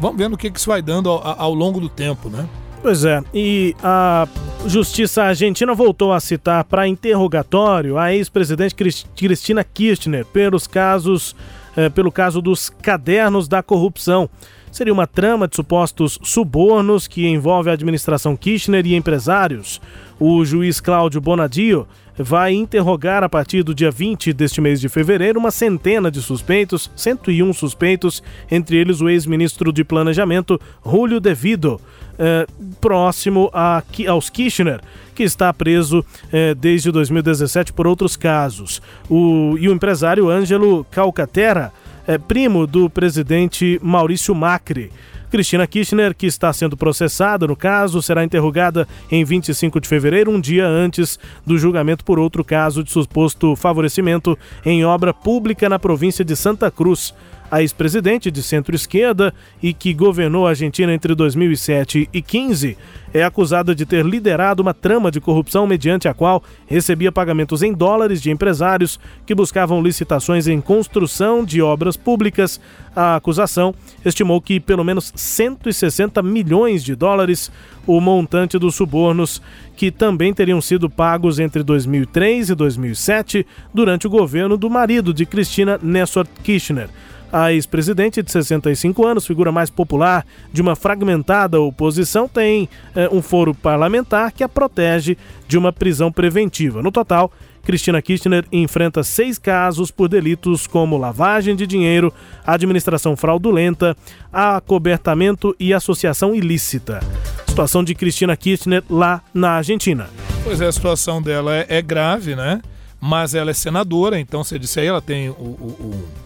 Vamos vendo o que, que isso vai dando ao, ao longo do tempo, né? Pois é, e a Justiça Argentina voltou a citar para interrogatório a ex-presidente Cristina Kirchner pelos casos, eh, pelo caso dos cadernos da corrupção seria uma trama de supostos subornos que envolve a administração Kirchner e empresários. O juiz Cláudio Bonadio vai interrogar a partir do dia 20 deste mês de fevereiro uma centena de suspeitos, 101 suspeitos, entre eles o ex-ministro de Planejamento, Julio Devido, eh, próximo a, aos Kirchner, que está preso eh, desde 2017 por outros casos. O, e o empresário Ângelo Calcaterra é primo do presidente Maurício Macri. Cristina Kirchner, que está sendo processada no caso, será interrogada em 25 de fevereiro, um dia antes do julgamento por outro caso de suposto favorecimento em obra pública na província de Santa Cruz. A ex-presidente de centro-esquerda e que governou a Argentina entre 2007 e 2015 é acusada de ter liderado uma trama de corrupção mediante a qual recebia pagamentos em dólares de empresários que buscavam licitações em construção de obras públicas. A acusação estimou que pelo menos 160 milhões de dólares o montante dos subornos que também teriam sido pagos entre 2003 e 2007 durante o governo do marido de Cristina Nessor Kirchner. A ex-presidente de 65 anos, figura mais popular de uma fragmentada oposição, tem é, um foro parlamentar que a protege de uma prisão preventiva. No total, Cristina Kirchner enfrenta seis casos por delitos como lavagem de dinheiro, administração fraudulenta, acobertamento e associação ilícita. Situação de Cristina Kirchner lá na Argentina. Pois é, a situação dela é, é grave, né? Mas ela é senadora, então você disse aí, ela tem o, o, o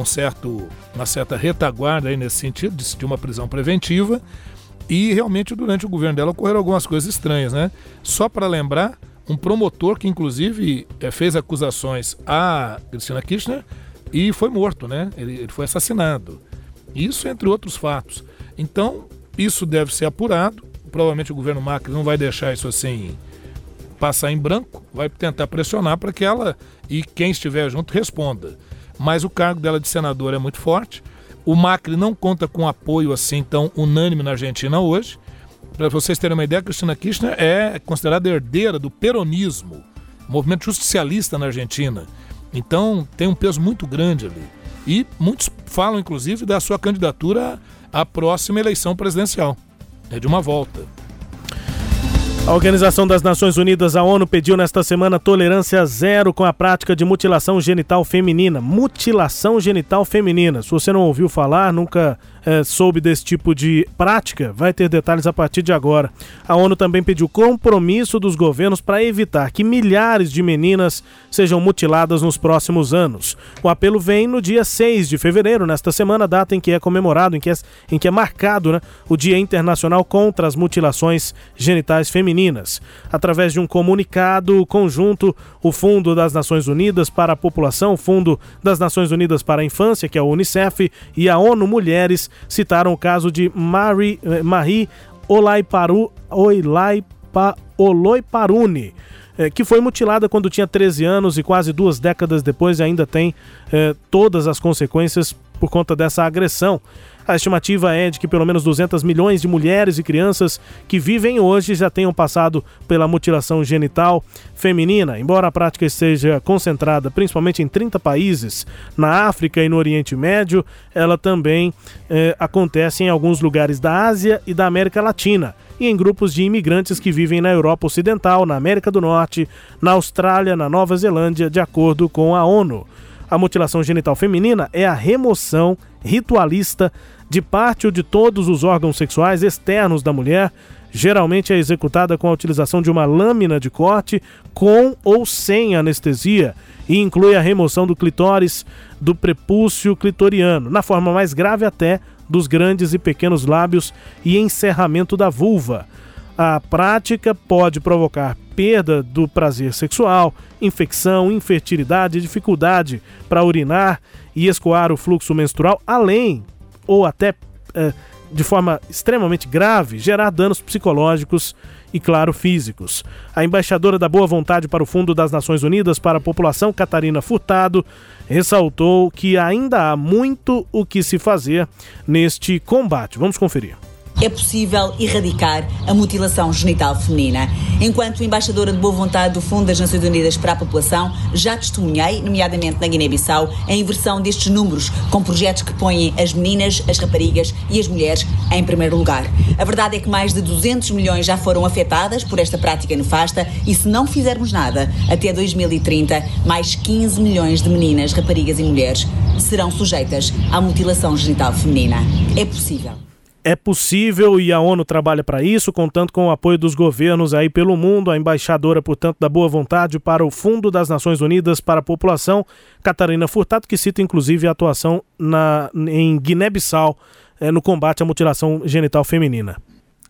um certo, uma certa retaguarda aí nesse sentido, de, uma prisão preventiva. E realmente durante o governo dela ocorreram algumas coisas estranhas, né? Só para lembrar, um promotor que inclusive é, fez acusações a Cristina Kirchner e foi morto, né? Ele, ele foi assassinado. Isso entre outros fatos. Então, isso deve ser apurado. Provavelmente o governo Macri não vai deixar isso assim passar em branco, vai tentar pressionar para que ela e quem estiver junto responda mas o cargo dela de senadora é muito forte. O Macri não conta com apoio assim tão unânime na Argentina hoje. Para vocês terem uma ideia, Cristina Kirchner é considerada herdeira do peronismo, movimento justicialista na Argentina. Então tem um peso muito grande ali. E muitos falam, inclusive, da sua candidatura à próxima eleição presidencial. É de uma volta. A Organização das Nações Unidas, a ONU, pediu nesta semana tolerância zero com a prática de mutilação genital feminina. Mutilação genital feminina. Se você não ouviu falar, nunca é, soube desse tipo de prática, vai ter detalhes a partir de agora. A ONU também pediu compromisso dos governos para evitar que milhares de meninas sejam mutiladas nos próximos anos. O apelo vem no dia 6 de fevereiro, nesta semana, data em que é comemorado, em que é, em que é marcado né, o Dia Internacional contra as Mutilações Genitais Femininas. Através de um comunicado conjunto, o Fundo das Nações Unidas para a População, Fundo das Nações Unidas para a Infância, que é o Unicef, e a ONU Mulheres citaram o caso de Marie, eh, Marie Olaiparu, Olaipa, Oloiparune, eh, que foi mutilada quando tinha 13 anos e quase duas décadas depois ainda tem eh, todas as consequências por conta dessa agressão. A estimativa é de que pelo menos 200 milhões de mulheres e crianças que vivem hoje já tenham passado pela mutilação genital feminina. Embora a prática esteja concentrada principalmente em 30 países na África e no Oriente Médio, ela também eh, acontece em alguns lugares da Ásia e da América Latina e em grupos de imigrantes que vivem na Europa Ocidental, na América do Norte, na Austrália, na Nova Zelândia, de acordo com a ONU. A mutilação genital feminina é a remoção ritualista de parte ou de todos os órgãos sexuais externos da mulher. Geralmente é executada com a utilização de uma lâmina de corte com ou sem anestesia e inclui a remoção do clitóris do prepúcio clitoriano, na forma mais grave até dos grandes e pequenos lábios e encerramento da vulva. A prática pode provocar perda do prazer sexual, infecção, infertilidade, dificuldade para urinar e escoar o fluxo menstrual, além ou até é, de forma extremamente grave, gerar danos psicológicos e, claro, físicos. A embaixadora da Boa Vontade para o Fundo das Nações Unidas para a População, Catarina Furtado, ressaltou que ainda há muito o que se fazer neste combate. Vamos conferir é possível erradicar a mutilação genital feminina. Enquanto embaixadora de boa vontade do Fundo das Nações Unidas para a População, já testemunhei, nomeadamente na Guiné-Bissau, a inversão destes números, com projetos que põem as meninas, as raparigas e as mulheres em primeiro lugar. A verdade é que mais de 200 milhões já foram afetadas por esta prática nefasta e se não fizermos nada, até 2030, mais 15 milhões de meninas, raparigas e mulheres serão sujeitas à mutilação genital feminina. É possível é possível e a ONU trabalha para isso, contando com o apoio dos governos aí pelo mundo. A embaixadora, portanto, da Boa Vontade para o Fundo das Nações Unidas para a População, Catarina Furtado, que cita inclusive a atuação na, em Guiné-Bissau é, no combate à mutilação genital feminina.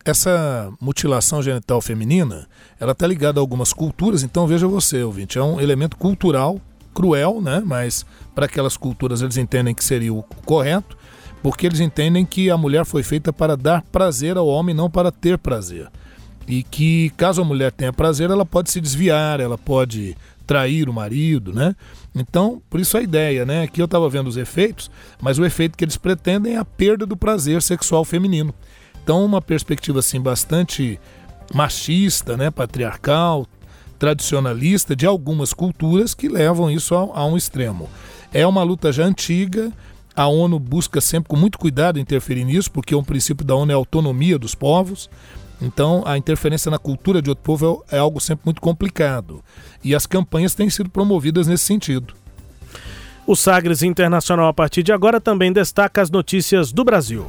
Essa mutilação genital feminina, ela está ligada a algumas culturas, então veja você, ouvinte, é um elemento cultural cruel, né? Mas para aquelas culturas eles entendem que seria o correto, porque eles entendem que a mulher foi feita para dar prazer ao homem, não para ter prazer. E que caso a mulher tenha prazer, ela pode se desviar, ela pode trair o marido, né? Então, por isso a ideia, né? Aqui eu estava vendo os efeitos, mas o efeito que eles pretendem é a perda do prazer sexual feminino. Então, uma perspectiva assim bastante machista, né, patriarcal, tradicionalista de algumas culturas que levam isso a, a um extremo. É uma luta já antiga, a ONU busca sempre com muito cuidado interferir nisso, porque um princípio da ONU é a autonomia dos povos. Então, a interferência na cultura de outro povo é, é algo sempre muito complicado. E as campanhas têm sido promovidas nesse sentido. O Sagres Internacional, a partir de agora, também destaca as notícias do Brasil.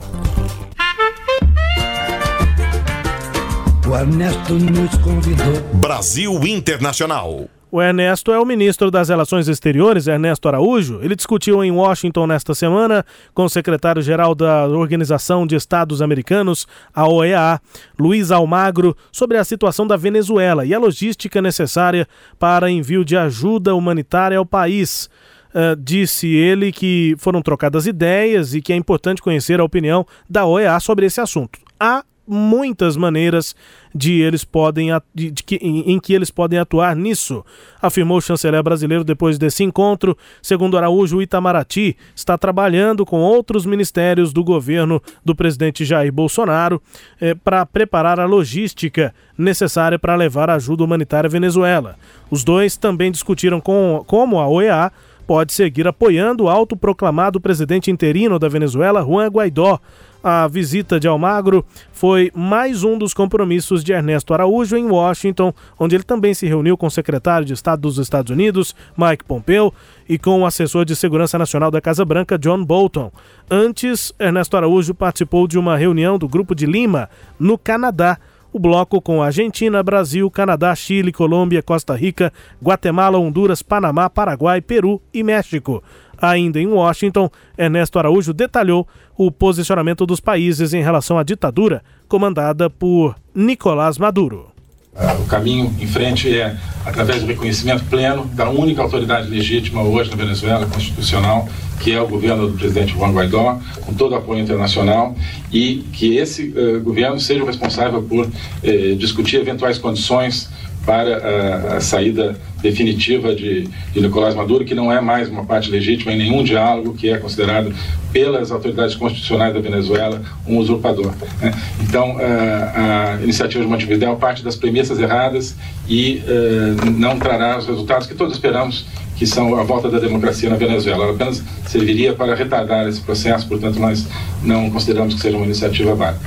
O Ernesto nos convidou. Brasil Internacional. O Ernesto é o ministro das Relações Exteriores, Ernesto Araújo. Ele discutiu em Washington nesta semana com o secretário-geral da Organização de Estados Americanos, a OEA, Luiz Almagro, sobre a situação da Venezuela e a logística necessária para envio de ajuda humanitária ao país. Uh, disse ele que foram trocadas ideias e que é importante conhecer a opinião da OEA sobre esse assunto. Há muitas maneiras de eles podem de, de que, em, em, que eles podem atuar nisso, afirmou o chanceler brasileiro depois desse encontro. Segundo Araújo, Itamaraty está trabalhando com outros ministérios do governo do presidente Jair Bolsonaro eh, para preparar a logística necessária para levar ajuda humanitária à Venezuela. Os dois também discutiram com, como a OEA pode seguir apoiando o autoproclamado presidente interino da Venezuela, Juan Guaidó a visita de Almagro foi mais um dos compromissos de Ernesto Araújo em Washington, onde ele também se reuniu com o secretário de Estado dos Estados Unidos, Mike Pompeo, e com o assessor de Segurança Nacional da Casa Branca, John Bolton. Antes, Ernesto Araújo participou de uma reunião do Grupo de Lima, no Canadá. O bloco com Argentina, Brasil, Canadá, Chile, Colômbia, Costa Rica, Guatemala, Honduras, Panamá, Paraguai, Peru e México. Ainda em Washington, Ernesto Araújo detalhou o posicionamento dos países em relação à ditadura comandada por Nicolás Maduro. O caminho em frente é através do reconhecimento pleno da única autoridade legítima hoje na Venezuela, constitucional, que é o governo do presidente Juan Guaidó, com todo o apoio internacional, e que esse uh, governo seja o responsável por uh, discutir eventuais condições para a, a saída definitiva de, de, Nicolás Maduro, que não é mais uma parte legítima em nenhum diálogo, que é considerado pelas autoridades constitucionais da Venezuela um usurpador. Né? Então, a, a, iniciativa de Montevideo parte das premissas erradas e uh, não trará os resultados que todos esperamos, que são a volta da democracia na Venezuela. Ela apenas serviria para retardar esse processo, portanto, nós não consideramos que seja uma iniciativa válida.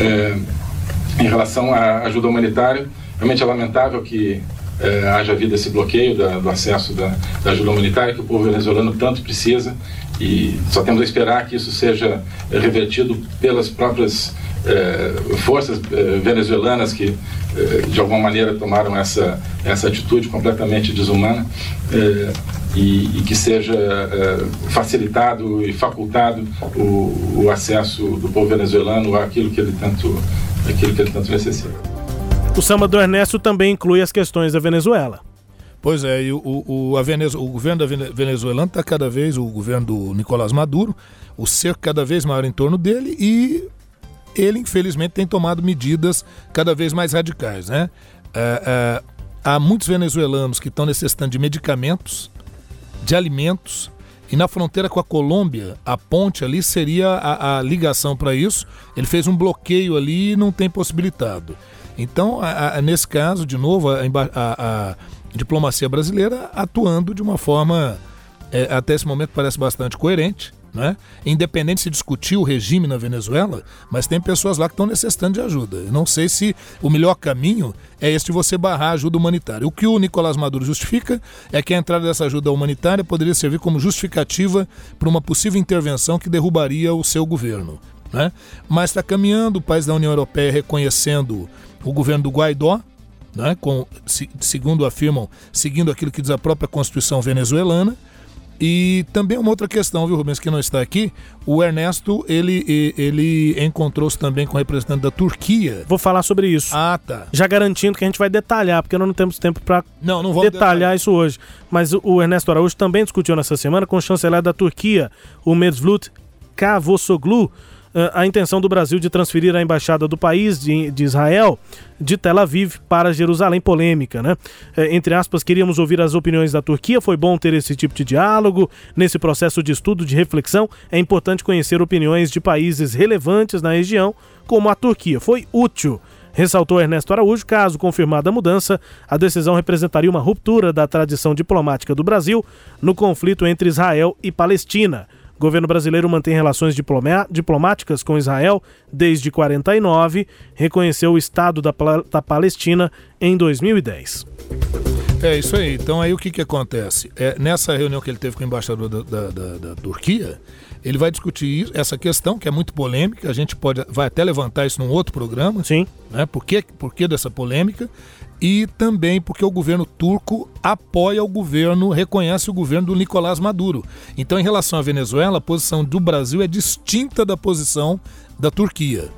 Uh, em relação à ajuda humanitária, Realmente é lamentável que é, haja havido esse bloqueio da, do acesso da, da, ajuda humanitária que o povo venezuelano tanto precisa e só temos a esperar que isso seja revertido pelas próprias é, forças é, venezuelanas que de alguma maneira tomaram essa, essa atitude completamente desumana e, e, que seja facilitado e facultado o, o acesso do povo venezuelano àquilo que ele tanto, àquilo que ele tanto necessita. O samba do Ernesto também inclui as questões da Venezuela. Pois é, e o, o, a Venezu, o governo venezuelano está cada vez, o governo do Nicolás Maduro, o cerco cada vez maior em torno dele e ele, infelizmente, tem tomado medidas cada vez mais radicais. Né? É, é, há muitos venezuelanos que estão necessitando de medicamentos, de alimentos, e na fronteira com a Colômbia, a ponte ali seria a, a ligação para isso. Ele fez um bloqueio ali e não tem possibilitado. Então, a, a, nesse caso, de novo, a, a, diplomacia brasileira atuando de uma forma, é, até esse momento, parece bastante coerente. Né? Independente se discutir o regime na Venezuela, mas tem pessoas lá que estão necessitando de ajuda. Eu não sei se o melhor caminho é esse de você barrar a ajuda humanitária. O que o Nicolás Maduro justifica é que a entrada dessa ajuda humanitária poderia servir como justificativa para uma possível intervenção que derrubaria o seu governo. Né? Mas está caminhando, o país da União Europeia reconhecendo o governo do Guaidó, né, com, se, segundo afirmam, seguindo aquilo que diz a própria Constituição venezuelana, E também uma outra questão, viu, Rubens, que não está aqui. O Ernesto, ele, ele encontrou-se também com o representante da Turquia. Vou falar sobre isso. Ah, tá. Já garantindo que a gente vai detalhar, porque nós não temos tempo para Não, não vamos detalhar isso hoje. Mas o- Ernesto Araújo também discutiu nessa semana com o chanceler da Turquia, o Mevlut Cavusoglu, a intenção do Brasil de transferir a embaixada do país de, de Israel de Tel Aviv para Jerusalém, polêmica, né? Eh, entre aspas, queríamos ouvir as opiniões da Turquia, foi bom ter esse tipo de diálogo. Nesse processo de estudo, de reflexão, é importante conhecer opiniões de países relevantes na região, como a Turquia. Foi útil. Ressaltou Ernesto Araújo, caso confirmada a mudança, a decisão representaria uma ruptura da tradição diplomática do Brasil no conflito entre Israel e Palestina. O governo brasileiro mantém relações diplomáticas com Israel desde 49, reconheceu o Estado da, Palestina em 2010. É isso aí. Então aí o que, que acontece? É, nessa reunião que ele teve com o embaixador da, da- da- da Turquia, ele vai discutir essa questão que é muito polêmica. A gente pode vai até levantar isso num outro programa. Sim. Né? Por, que, por que dessa polêmica? E também porque o governo turco apoia o governo, reconhece o governo do Nicolás Maduro. Então, em relação à Venezuela, a posição do Brasil é distinta da posição da Turquia.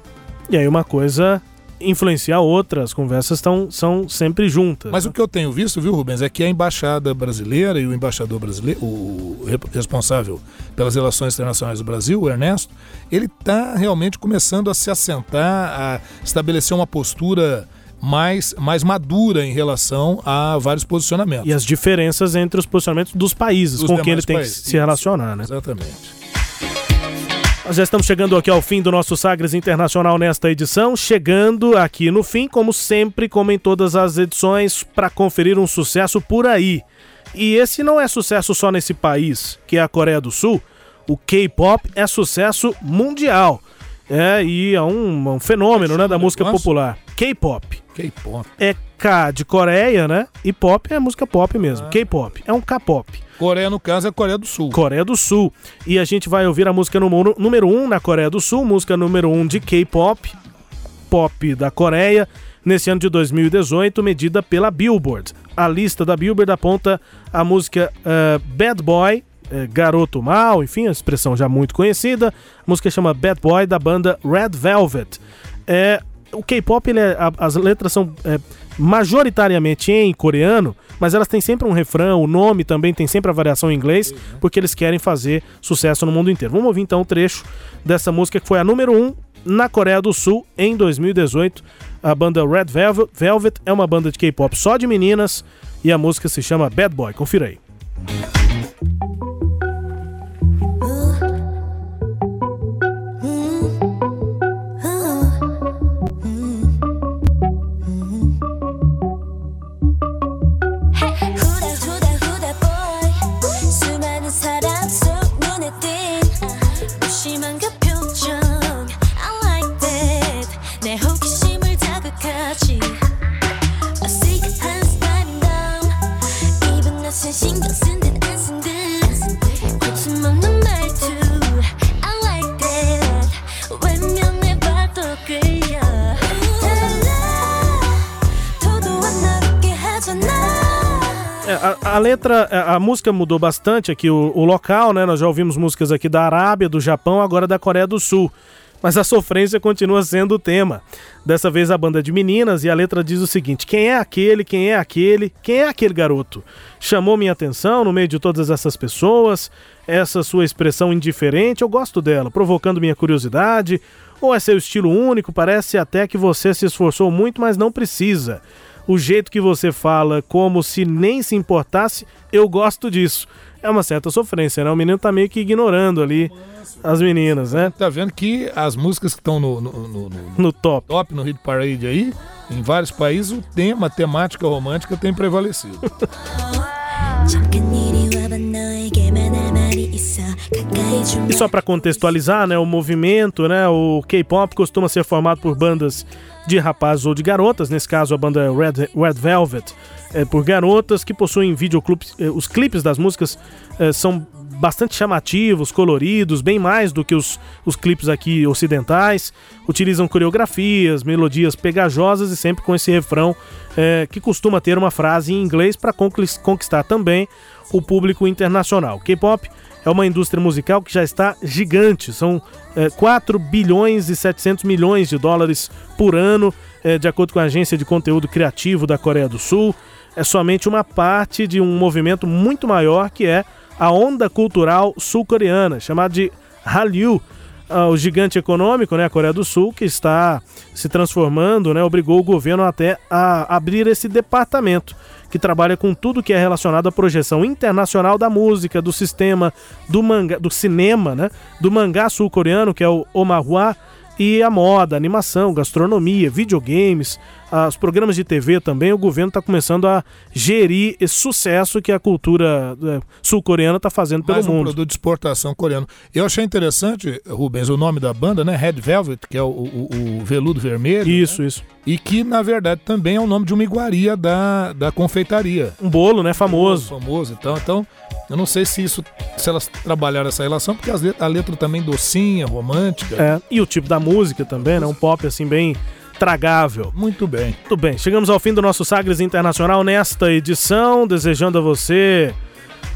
E aí uma coisa influencia a outra, as conversas tão, são sempre juntas. Mas o que eu tenho visto, viu, Rubens, é que a embaixada brasileira e o embaixador brasileiro, o re- responsável pelas relações internacionais do Brasil, o Ernesto, ele está realmente começando a se assentar, a estabelecer uma postura mais, mais madura em relação a vários posicionamentos. E as diferenças entre os posicionamentos dos países Dos com quem ele tem países. que se relacionar, né? Exatamente. Nós já estamos chegando aqui ao fim do nosso Sagres Internacional nesta edição, chegando aqui no fim, como sempre, como em todas as edições, para conferir um sucesso por aí. E esse não é sucesso só nesse país, que é a Coreia do Sul. O K-pop é sucesso mundial. É, e é um, um fenômeno né, da música popular. K-pop. K-pop. É K de Coreia, né? E pop é música pop mesmo. Ah. K-pop. É um K-pop. Coreia, no caso, é a Coreia do Sul. Coreia do Sul. E a gente vai ouvir a música número, número 1 um na Coreia do Sul, música número 1 um de K-pop, pop da Coreia, nesse ano de 2018, medida pela Billboard. A lista da Billboard aponta a música eh, Bad Boy, eh, Garoto Mal, enfim, a expressão já muito conhecida. A música chama Bad Boy, da banda Red Velvet. É, o K-pop, ele é- as letras são é, majoritariamente em coreano, mas elas têm sempre um refrão, o nome também tem sempre a variação em inglês, porque eles querem fazer sucesso no mundo inteiro. Vamos ouvir então um trecho dessa música que foi a número 1 um na Coreia do Sul em 2018. A banda Red Velvet, Velvet é uma banda de K-pop só de meninas e a música se chama Bad Boy. Confira aí. A, a letra, a, a música mudou bastante aqui, o, o local, né? Nós já ouvimos músicas aqui da Arábia, do Japão, agora da Coreia do Sul. Mas a sofrência continua sendo o tema. Dessa vez a banda de meninas e a letra diz o seguinte: Quem é aquele? Quem é aquele? Quem é aquele garoto? Chamou minha atenção no meio de todas essas pessoas, essa sua expressão indiferente, eu gosto dela, provocando minha curiosidade. Ou é seu estilo único? Parece até que você se esforçou muito, mas não precisa o jeito que você fala como se nem se importasse, eu gosto disso. É uma certa sofrência, né? O menino tá meio que ignorando ali as meninas, né? Tá vendo que as músicas que estão no, no, no, no- No top. top, no Hit Parade aí, em vários países, o tema, a temática romântica tem prevalecido. E só para contextualizar, né, o movimento, né, o K-pop costuma ser formado por bandas de rapazes ou de garotas, nesse caso a banda Red, Red Velvet, é, por garotas que possuem videoclipes, é, os clipes das músicas é, são bastante chamativos, coloridos, bem mais do que os, os clipes aqui ocidentais. Utilizam coreografias, melodias pegajosas e sempre com esse refrão é, que costuma ter uma frase em inglês para conquistar também o público internacional. K-pop é uma indústria musical que já está gigante, são é, 4 bilhões e 700 milhões de dólares por ano, é, de acordo com a agência de conteúdo criativo da Coreia do Sul. É somente uma parte de um movimento muito maior que é a onda cultural sul-coreana, chamada de Hallyu. Ah, o gigante econômico, né, a Coreia do Sul, que está se transformando, né, obrigou o governo até a abrir esse departamento que trabalha com tudo que é relacionado à projeção internacional da música, do sistema, do manga, do cinema, né, do mangá sul-coreano, que é o Omahua, e a moda, animação, gastronomia, videogames, os programas de TV também, o governo está começando a gerir esse sucesso que a cultura é, sul-coreana está fazendo pelo Mais um mundo. produto de exportação coreano. Eu achei interessante, Rubens, o nome da banda, né? Red Velvet, que é o, o, o veludo vermelho. Isso, né? isso. E que, na verdade, também é o nome de uma iguaria da, da confeitaria. Um bolo, né? Famoso. Um famoso, então. Então, eu não sei se isso, se elas trabalharam essa relação, porque a letra também docinha, romântica. É, e o tipo da música também, né? Um pop assim bem tragável. Muito bem. Muito bem. Chegamos ao fim do nosso Sagres Internacional nesta edição, desejando a você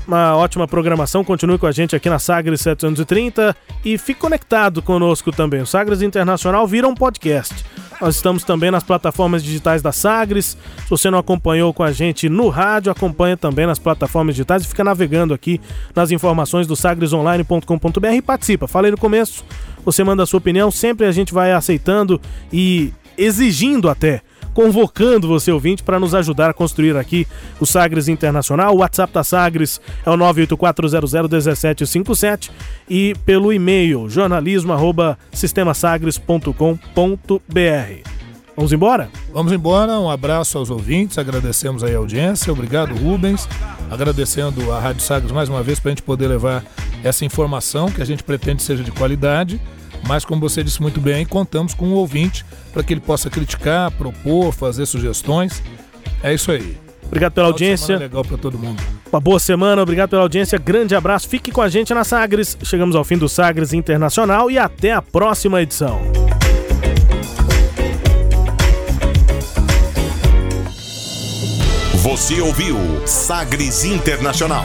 uma ótima programação. Continue com a gente aqui na Sagres 730 e fique conectado conosco também. O Sagres Internacional vira um podcast. Nós estamos também nas plataformas digitais da Sagres. Se você não acompanhou com a gente no rádio, acompanha também nas plataformas digitais e fica navegando aqui nas informações do sagresonline.com.br e participa. Falei no começo, você manda a sua opinião, sempre a gente vai aceitando e exigindo até convocando você ouvinte para nos ajudar a construir aqui o Sagres Internacional. O WhatsApp da Sagres é o 984001757 e pelo e-mail jornalismo@sistemasagres.com.br. Vamos embora? Vamos embora. Um abraço aos ouvintes, agradecemos aí a audiência. Obrigado, Rubens. Agradecendo a Rádio Sagres mais uma vez para a gente poder levar essa informação que a gente pretende seja de qualidade. Mas, como você disse muito bem, contamos com o ouvinte para que ele possa criticar, propor, fazer sugestões. É isso aí. Obrigado pela audiência. legal para todo mundo. Uma boa semana, obrigado pela audiência. Grande abraço. Fique com a gente na Sagres. Chegamos ao fim do Sagres Internacional e até a próxima edição. Você ouviu Sagres Internacional.